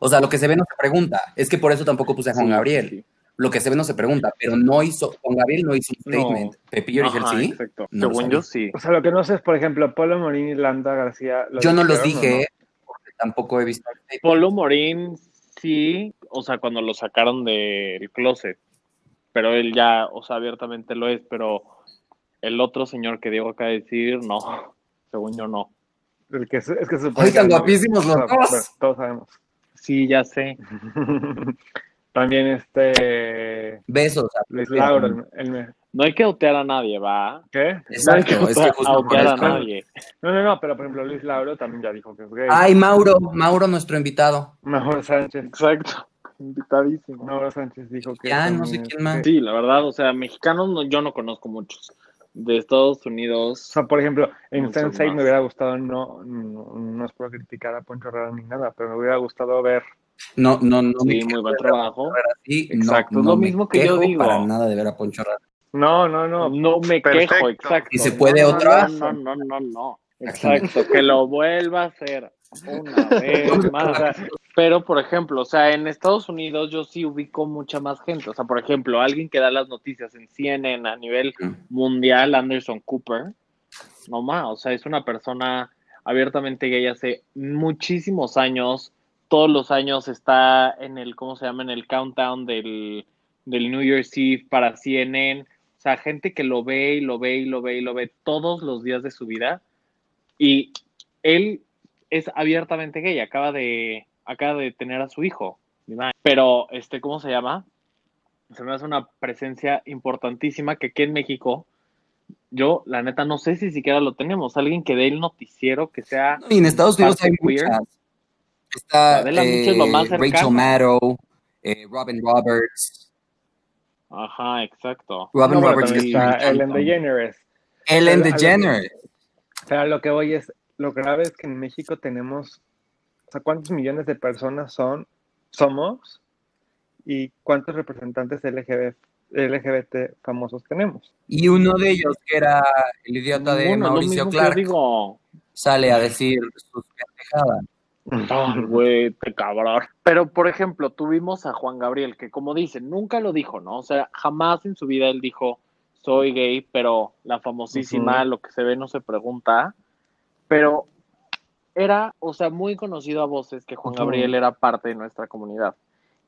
O sea, lo que se ve no se pregunta. Es que por eso tampoco puse a Juan Gabriel.
sí.
Lo que se ve no se pregunta, pero no hizo, Juan Gabriel no hizo un
No.
statement. Pepillo Origel sí.
Exacto.
No
Según yo sí.
O sea, lo que no sé es, por ejemplo, Polo Morín y Landa García. ¿lo
Yo no los
dijeron o
dije porque tampoco he visto. el statement.
Polo Morín sí, o sea, cuando lo sacaron del closet. Pero él ya, o sea, abiertamente lo es, pero el otro señor que Diego acaba de decir, no. Según yo no.
no? El que, es es que se supone
Ay,
que
tan guapísimos los dos.
todos sabemos.
Sí, ya sé.
También este.
Besos. a
Luis. Lauro, el, el me-
No hay que otear a nadie, ¿va?
¿Qué?
No hay que
Exacto, es que
otear-
justo por
otear a nadie.
No, no, no, pero por ejemplo, Luis Lauro también ya dijo que es gay.
Ay, Mauro, Mauro, nuestro invitado.
Mauro Sánchez.
Exacto. Invitadísimo.
Mauro Sánchez dijo que.
Ya, no sé quién más.
Sí, la verdad, o sea, mexicanos no, yo no conozco muchos. De Estados
O
Unidos.
sea, por ejemplo, en
Muchos
Sense8
más.
me hubiera gustado, no, no, no es por criticar a Poncho Herrera ni nada, pero me hubiera gustado ver.
No, no, no.
Sí, muy buen trabajo.
Así, no,
Exacto, es
no
lo
me
mismo que yo
quejo
digo.
Para nada de ver a Poncho Herrera.
No, no, no.
No me
Perfecto.
quejo, exacto.
¿Y se puede
No,
otra?
No, no, no, no, no. Exacto, que lo vuelva a hacer una vez más. O sea, Pero, por ejemplo, o sea, en Estados Unidos yo sí ubico mucha más gente. O sea, por ejemplo, alguien que da las noticias en CNN a nivel mundial, Anderson Cooper, no más, o sea, es una persona abiertamente gay hace muchísimos años. Todos los años está en el, ¿cómo se llama? En el countdown del, del New Year's Eve para CNN. O sea, gente que lo ve y lo ve y lo ve y lo ve todos los días de su vida. Y él es abiertamente gay, acaba de, acaba de tener a su hijo. mi madre. Pero, este, ¿cómo se llama? Se me hace una presencia importantísima que aquí en México, yo, la neta, no sé si siquiera lo tenemos. Alguien que dé el noticiero que sea.
Y en Estados Unidos hay
queer.
muchas. Está
Adela Micha es
eh,
lo más
Rachel. Maddow, eh, Robin Roberts.
Ajá, exacto.
Robin
No,
Roberts, que
está
es
Ellen DeGeneres.
Ellen DeGeneres.
Pero lo que voy es, lo grave es que en México tenemos, o sea, ¿cuántos millones de personas son, somos? ¿Y cuántos representantes LGBT, LGBT famosos tenemos?
Y uno de ellos, que era el idiota de Mauricio Clark,
digo.
sale a decir sus pendejadas.
Ay, güey, qué cabrón. Pero, por ejemplo, tuvimos a Juan Gabriel, que como dicen, nunca lo dijo, ¿no? O sea, jamás en su vida él dijo, soy gay, pero la famosísima, lo que se ve no se pregunta. Pero era, o sea, muy conocido a voces que Juan. Gabriel era parte de nuestra comunidad.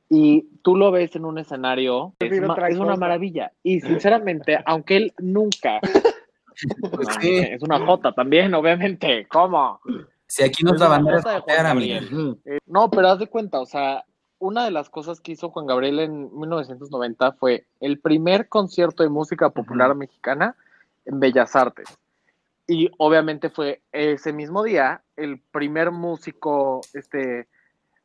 Y tú lo ves en un escenario, es,
Digo
ma- es una maravilla. Y sinceramente, aunque él nunca,
Pues
No,
sí.
es una jota también, obviamente, ¿cómo?
Si aquí nos
Es
da
una
bandera
nota de Juan
escotera,
Gabriel.
amiga.
Eh, no, pero haz de cuenta, o sea, una de las cosas que hizo Juan Gabriel en 1990 fue el primer concierto de música popular mexicana en Bellas Artes. Y obviamente fue ese mismo día el primer músico, este,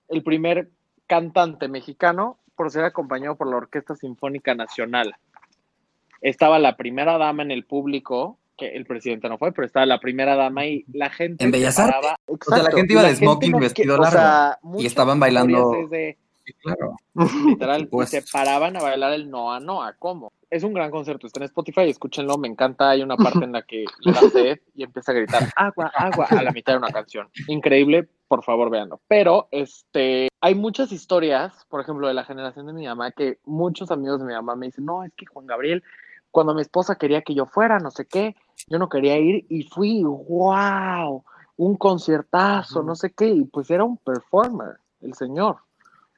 el primer cantante mexicano por ser acompañado por la Orquesta Sinfónica Nacional. Estaba la primera dama en el público, que el presidente no fue, pero estaba la primera dama y la gente
¿En Bellas
paraba-
sea, la gente iba
y
de smoking,
no
vestido
o sea,
largo, y estaban bailando-
historias es de-
Sí, claro.
literal,
Pues-
se paraban a bailar el Noa Noa, ¿cómo? Es un gran concierto, está en Spotify, escúchenlo, me encanta, hay una parte en la que le da sed y empieza a gritar agua, agua a la mitad de una canción. Increíble, por favor, véanlo. Pero, este, hay muchas historias, por ejemplo, de la generación de mi mamá, que muchos amigos de mi mamá me dicen, no, es que Juan Gabriel, cuando mi esposa quería que yo fuera, no sé qué, yo no quería ir y fui, wow, un conciertazo, no sé qué, y pues era un performer, el señor.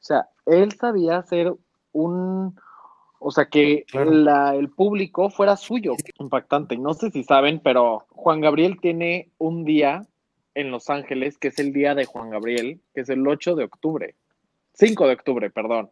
O sea, él sabía hacer un, o sea, que
Claro.
la- el público fuera suyo. Impactante. No sé si saben, pero Juan Gabriel tiene un día en Los Ángeles, que es el día de Juan Gabriel, que es el 8 de octubre. 5 de octubre, perdón.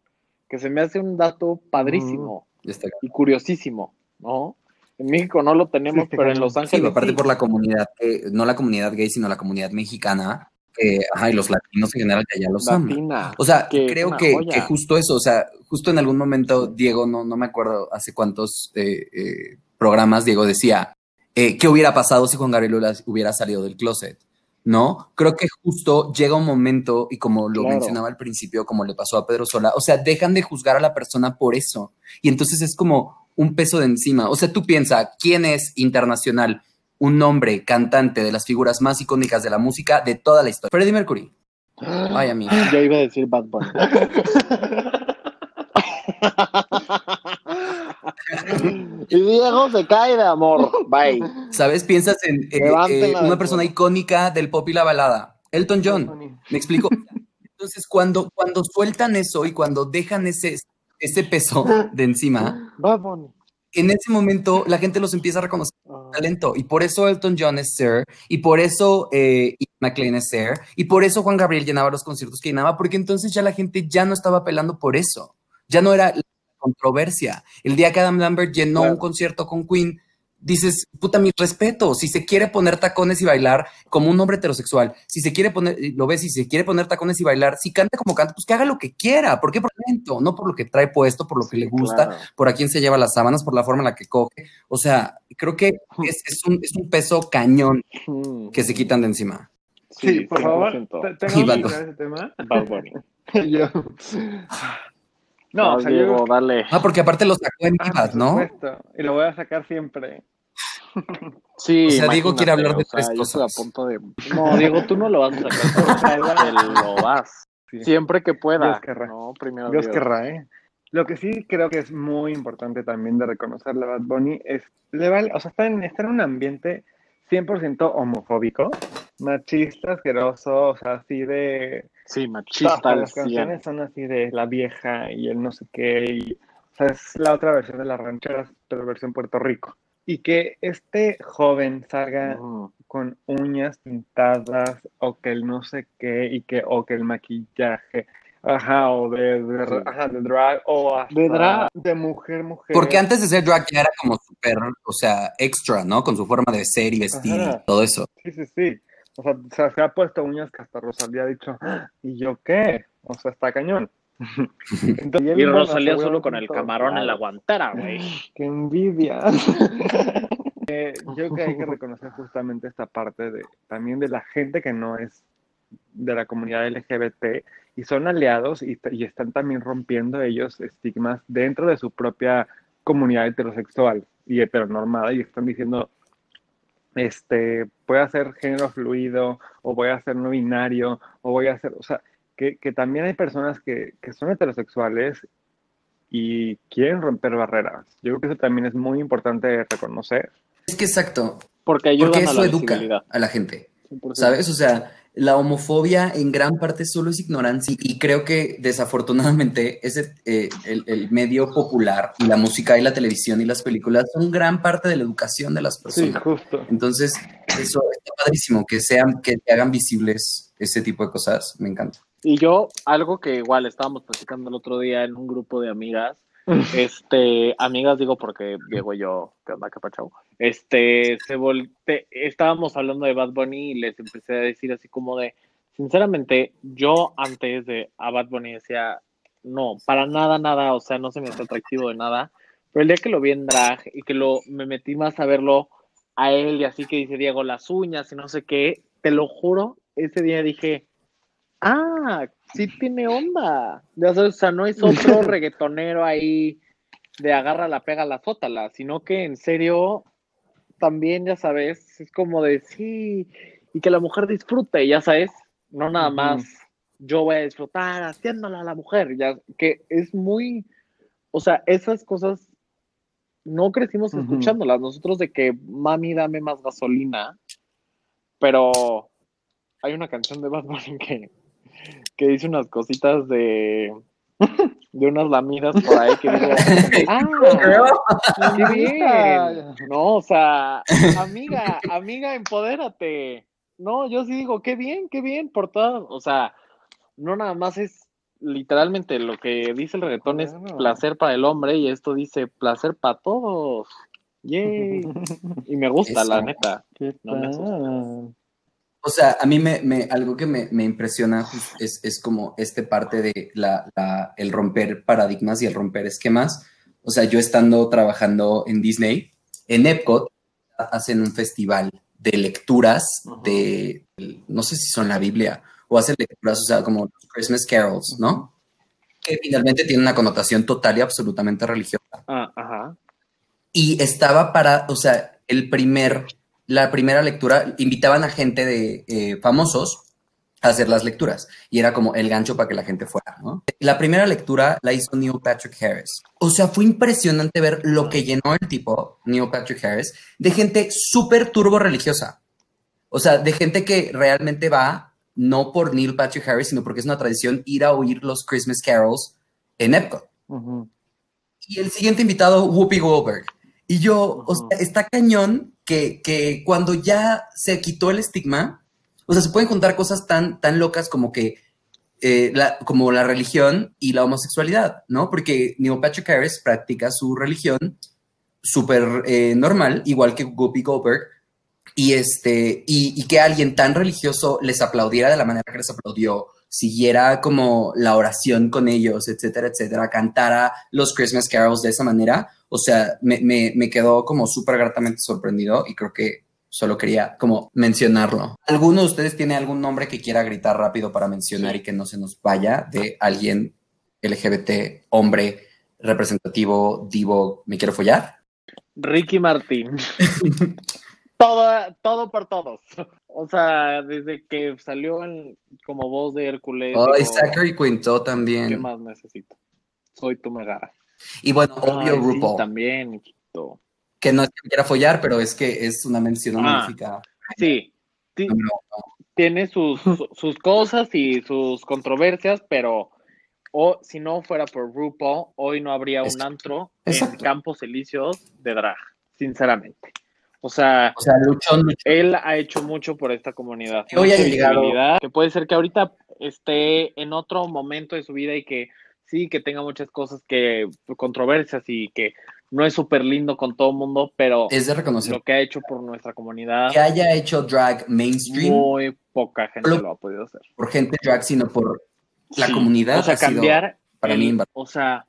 Que se me hace un dato padrísimo
está.
y curiosísimo, ¿no? En México no lo tenemos,
Sí,
pero en. Los
Sí,
Ángeles.
aparte
sí.
por la comunidad, no la comunidad gay, sino la comunidad mexicana, que, ajá, y los latinos en general que allá los aman.
Latina.
O sea,
que
creo que, justo eso, o sea, justo en algún momento Diego, no, no me acuerdo hace cuántos eh, eh, programas, Diego decía, eh, ¿qué hubiera pasado si Juan Gabriel hubiera- hubiera salido del closet? ¿No? Creo que justo llega un momento, y como lo
Claro.
mencionaba al principio, como le pasó a Pedro Sola, o sea, dejan de juzgar a la persona por eso. Y entonces es como un peso de encima. O sea, tú piensas, ¿quién es internacional? Un nombre cantante de las figuras más icónicas de la música de toda la historia. Freddie Mercury. Ay, amigo.
Yo iba a decir Bad Bunny. y Diego se cae de amor. Bye.
¿Sabes? Piensas en eh, eh, una persona icónica del pop y la balada, Elton John. ¿Me explico? Entonces, cuando, cuando sueltan eso y cuando dejan ese, ese peso de encima,
Bad Bunny.
En ese momento la gente los empieza a reconocer
Ah,
talento. Y por eso Elton John es Sir, y por eso eh, McLean es Sir, y por eso Juan Gabriel llenaba los conciertos que llenaba, porque entonces ya la gente ya no estaba apelando por eso. Ya no era la controversia. El día que Adam Lambert llenó
Claro.
un concierto con Queen, dices, puta, mi respeto. Si se quiere poner tacones y bailar como un hombre heterosexual, si se quiere poner, lo ves, si se quiere poner tacones y bailar, si canta como canta, pues que haga lo que quiera. ¿Por qué? Por talento, no por lo que trae puesto, por lo que le gusta,
claro.
por a quién se lleva las sábanas, por la forma en la que coge. O sea, creo que es, es un, es un peso cañón que se quitan de encima.
Sí, por favor,
100%.
te- tengo que ese tema.
Bad Bunny.
Yo- No, o sea, yo
Diego, dale.
Ah, porque aparte los sacó en
Ah,
vivas,
por
¿no?
Y lo voy a sacar siempre.
Sí,
O sea, Diego quiere hablar de
o sea,
tres
yo estoy a
cosas.
punto de. No, Diego, tú no lo vas a sacar. Te lo vas.
Sí.
Siempre que pueda.
Dios querrá.
No, primero
Dios
Dios.
querrá, ¿eh? Lo que sí creo que es muy importante también de reconocerle a Bad Bunny es, le vale- o sea, está en, está en un ambiente 100% homofóbico, machista, asqueroso, o sea, así de...
Sí, machista
las
100.
canciones son así de la vieja y el no sé qué, y, o sea, es la otra versión de las rancheras, pero versión Puerto Rico. Y que este joven salga
Ujú.
con uñas pintadas o que el no sé qué y que o que el maquillaje ajá o de, de- ajá, de drag o hasta
De drag.
de mujer mujer
Porque antes de ser drag ya era como súper, o sea, extra, ¿no? Con su forma de ser y vestir
Ajá.
y todo eso.
sí sí sí o sea, o sea, se ha puesto uñas que hasta Rosalía ha dicho "Ah, y yo qué o sea está cañón Entonces,
Y Rosalía solo con el camarón en la guantera, güey.
¡Qué envidia! Eh, yo creo que hay que reconocer justamente esta parte de también de la gente que no es de la comunidad LGBT y son aliados y, y están también rompiendo ellos estigmas dentro de su propia comunidad heterosexual y heteronormada y están diciendo este voy a ser género fluido o voy a ser no binario o voy a ser, o sea, que, que también hay personas que, que son heterosexuales y quieren romper barreras. Yo creo que eso también es muy importante reconocer.
Es que exacto,
Porque ayudan
porque
a
eso
la
educa a la gente,
100%.
¿sabes? O sea, la homofobia en gran parte solo es ignorancia y creo que desafortunadamente ese, eh, el, el medio popular y la música y la televisión y las películas son gran parte de la educación de las
Sí,
personas.
justo.
Entonces, eso está padrísimo, que sean, que te hagan visibles ese tipo de cosas, me encanta.
Y yo, algo que igual estábamos platicando el otro día en un grupo de amigas, este, amigas digo porque Diego y yo, ¿qué onda, capachao? Este, se volte, estábamos hablando de Bad Bunny y les empecé a decir así como de, sinceramente, yo antes de a Bad Bunny decía, no, para nada, nada, o sea, no se me hace atractivo de nada, pero el día que lo vi en drag y que lo, me metí más a verlo a él y así que dice Diego, las uñas y no sé qué, te lo juro, ese día dije, ah, sí tiene onda. Ya sabes, o sea, no es otro reggaetonero ahí de agarra la pega la sótala, sino que en serio también, ya sabes, es como de sí, y que la mujer disfrute, ya sabes, no nada más yo voy a disfrutar haciéndola a la mujer, ya que es muy, o sea, esas cosas no crecimos escuchándolas, nosotros de que mami dame más gasolina, pero hay una canción de Bad Bunny que, que dice unas cositas de, de unas lamidas por ahí que digo, ah, qué bien. No, o sea, amiga, amiga, empodérate. No, yo sí digo, qué bien, qué bien por todo. O sea, no nada más es literalmente lo que dice el reggaetón es placer para el hombre y esto dice placer para todos. Yay. Y me gusta, la neta.
¿Qué
No me?
O sea, a mí me, me- algo que me, me impresiona jus- es, es como este parte de la, la- el romper paradigmas y el romper esquemas. O sea, yo estando trabajando en Disney, en Epcot, hacen un festival de lecturas de, no sé si son la Biblia, o hacen lecturas, o sea, como Christmas carols, ¿no? Que finalmente tienen una connotación total y absolutamente religiosa.
Ajá.
Y estaba para, o sea, el primer, la primera lectura, invitaban a gente de eh, famosos a hacer las lecturas. Y era como el gancho para que la gente fuera, ¿no? La primera lectura la hizo Neil Patrick Harris. O sea, fue impresionante ver lo que llenó el tipo, Neil Patrick Harris, de gente súper turbo religiosa. O sea, de gente que realmente va, no por Neil Patrick Harris, sino porque es una tradición ir a oír los Christmas carols en Epcot. Y el siguiente invitado, Whoopi Goldberg. Y yo, o
Ujú.
sea, está cañón que, que cuando ya se quitó el estigma, o sea, se pueden contar cosas tan, tan locas como que, eh, la, como la religión y la homosexualidad, ¿no? Porque Neil Patrick Harris practica su religión súper eh, normal, igual que Whoopi Goldberg, y, este, y, y que alguien tan religioso les aplaudiera de la manera que les aplaudió, siguiera como la oración con ellos, etcétera, etcétera, cantara los Christmas carols de esa manera, o sea, me, me, me quedó como súper gratamente sorprendido y creo que solo quería como mencionarlo. ¿Alguno de ustedes tiene algún nombre que quiera gritar rápido para mencionar y que no se nos vaya de alguien LGBT, hombre, representativo, divo, me quiero follar?
Ricky Martín. todo, todo por todos. O sea, desde que salió en- como voz de Hércules.
Ay,
digo,
Zachary Quinto
¿Qué
también.
más necesito? Soy tu megara.
Y bueno, obvio
Ay, sí,
RuPaul,
también,
que no es que quiera follar, pero es que es una mención
Ah.
honorífica.
Sí, sí, tiene sus, su- sus cosas y sus controversias, pero o, si no fuera por RuPaul, hoy no habría un antro
Exacto.
en Campos Elíseos de drag, sinceramente. O sea,
O sea, luchón, luchón.
él ha hecho mucho por esta comunidad.
Hoy haya llegado-
Que puede ser que ahorita esté en otro momento de su vida y que sí, que tenga muchas cosas que, controversias y que no es súper lindo con todo el mundo, pero
Es de reconocer
lo que ha hecho por nuestra comunidad,
que haya hecho drag mainstream
muy poca gente
Lo-
lo ha podido hacer.
por gente drag, sino por la
Sí,
comunidad.
O sea,
ha
cambiar
Para
el-
mí,
o sea,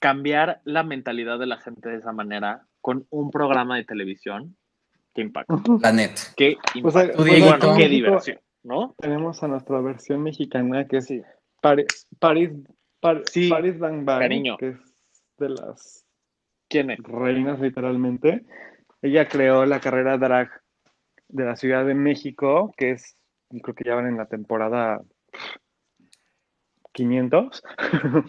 cambiar la mentalidad de la gente de esa manera con un programa de televisión, qué impacto,
la net.
qué
O sea,
impacto. Qué diversión, ¿no?
Tenemos a nuestra versión mexicana que es Paris, Paris, Par-
Sí,
Paris Bang Bang,
cariño.
que es de las
¿Quién es?
reinas literalmente. Ella creó la carrera drag de la Ciudad de México, que es, creo que ya van en la temporada 500.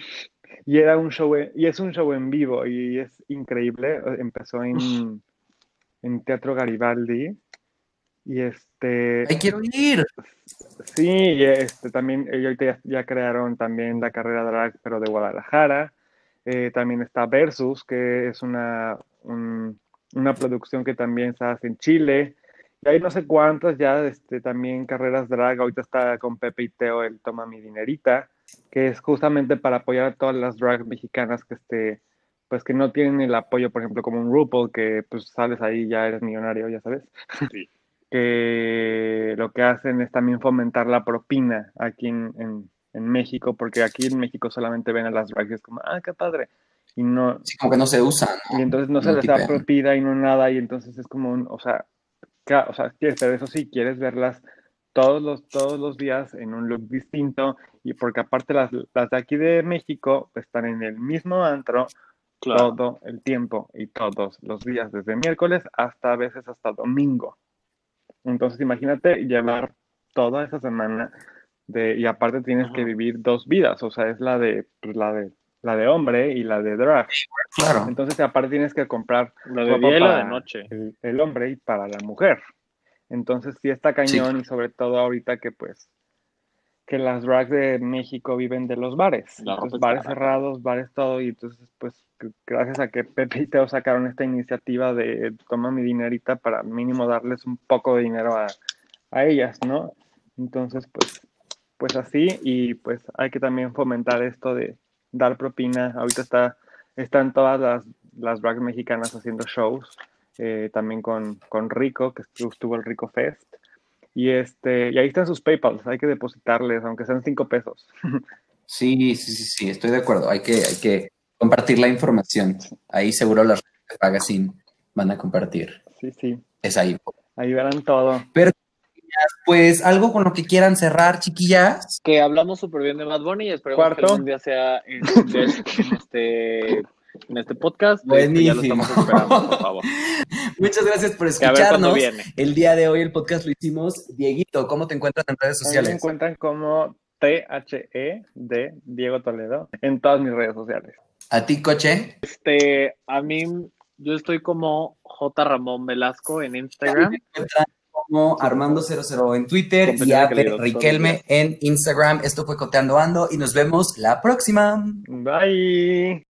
y era un show, en- y es un show en vivo y es increíble. Empezó en, en Teatro Garibaldi. Y este,
¡Ay, quiero ir!
Sí, y este, también ellos ahorita ya, ya crearon también la carrera drag, pero de Guadalajara. Eh, también está Versus, que es una, un- una producción que también se hace en Chile. Y hay no sé cuántas ya este, también carreras drag. Ahorita está con Pepe y Teo el Toma Mi Dinerita, que es justamente para apoyar a todas las drag mexicanas que este, pues que no tienen el apoyo, por ejemplo, como un RuPaul, que pues sales ahí ya eres millonario, ya sabes
Sí.
que lo que hacen es también fomentar la propina aquí en, en- en México, porque aquí en México solamente ven a las es como, ah, qué padre. Y no,
Sí, como que no se usan.
y entonces no se
No
les da propina y no nada, y entonces es como un, o sea, o sea, quieres, pero eso sí, quieres verlas todos los, todos los días en un look distinto, y porque aparte las, las de aquí de México están en el mismo antro
Claro.
todo el tiempo y todos los días, desde miércoles hasta a veces hasta domingo. Entonces imagínate llevar toda esa semana de, y aparte tienes que vivir dos vidas, o sea, es la de, pues, la de, la de hombre y la de drag.
Claro.
Entonces aparte tienes que comprar
La de día y la de noche.
El, el hombre y para la mujer. Entonces sí está cañón y sobre todo ahorita que pues que las drags de México viven de los bares. Entonces,
es
bares cerrados, bares todo y entonces pues gracias a que Pepe y Teo sacaron esta iniciativa de toma mi dinerita para mínimo darles un poco de dinero a, a ellas, ¿no? Entonces pues pues así y pues hay que también fomentar esto de dar propina. Ahorita está están todas las, las drags mexicanas haciendo shows, eh, también con, con Rico, que estuvo el Rico Fest. Y, este, y ahí están sus PayPals, hay que depositarles, aunque sean cinco pesos.
Sí, sí, sí, sí, estoy de acuerdo. Hay que, hay que compartir la información. Ahí seguro las redes Magazine van a compartir
Sí, sí,
esa info.
ahí verán todo.
Pues algo con lo que quieran cerrar, chiquillas.
Que hablamos súper bien de Bad Bunny y esperemos que algún día sea en, de- en este, en este podcast. Este, Ya lo
Buenísimo.
estamos esperando, por favor.
Muchas gracias por escucharnos.
viene.
El día de hoy el podcast lo hicimos. Dieguito, ¿cómo te encuentran en redes
mí me
sociales?
encuentran como THE de Diego Toledo en todas mis redes sociales.
A ti, coche.
Este, a mí, yo estoy como J. Ramón Velasco en Instagram.
Me encuentran como Armando00 en Twitter y a Riquelme en Instagram. Esto fue Coteando Ando y nos vemos la próxima.
Bye.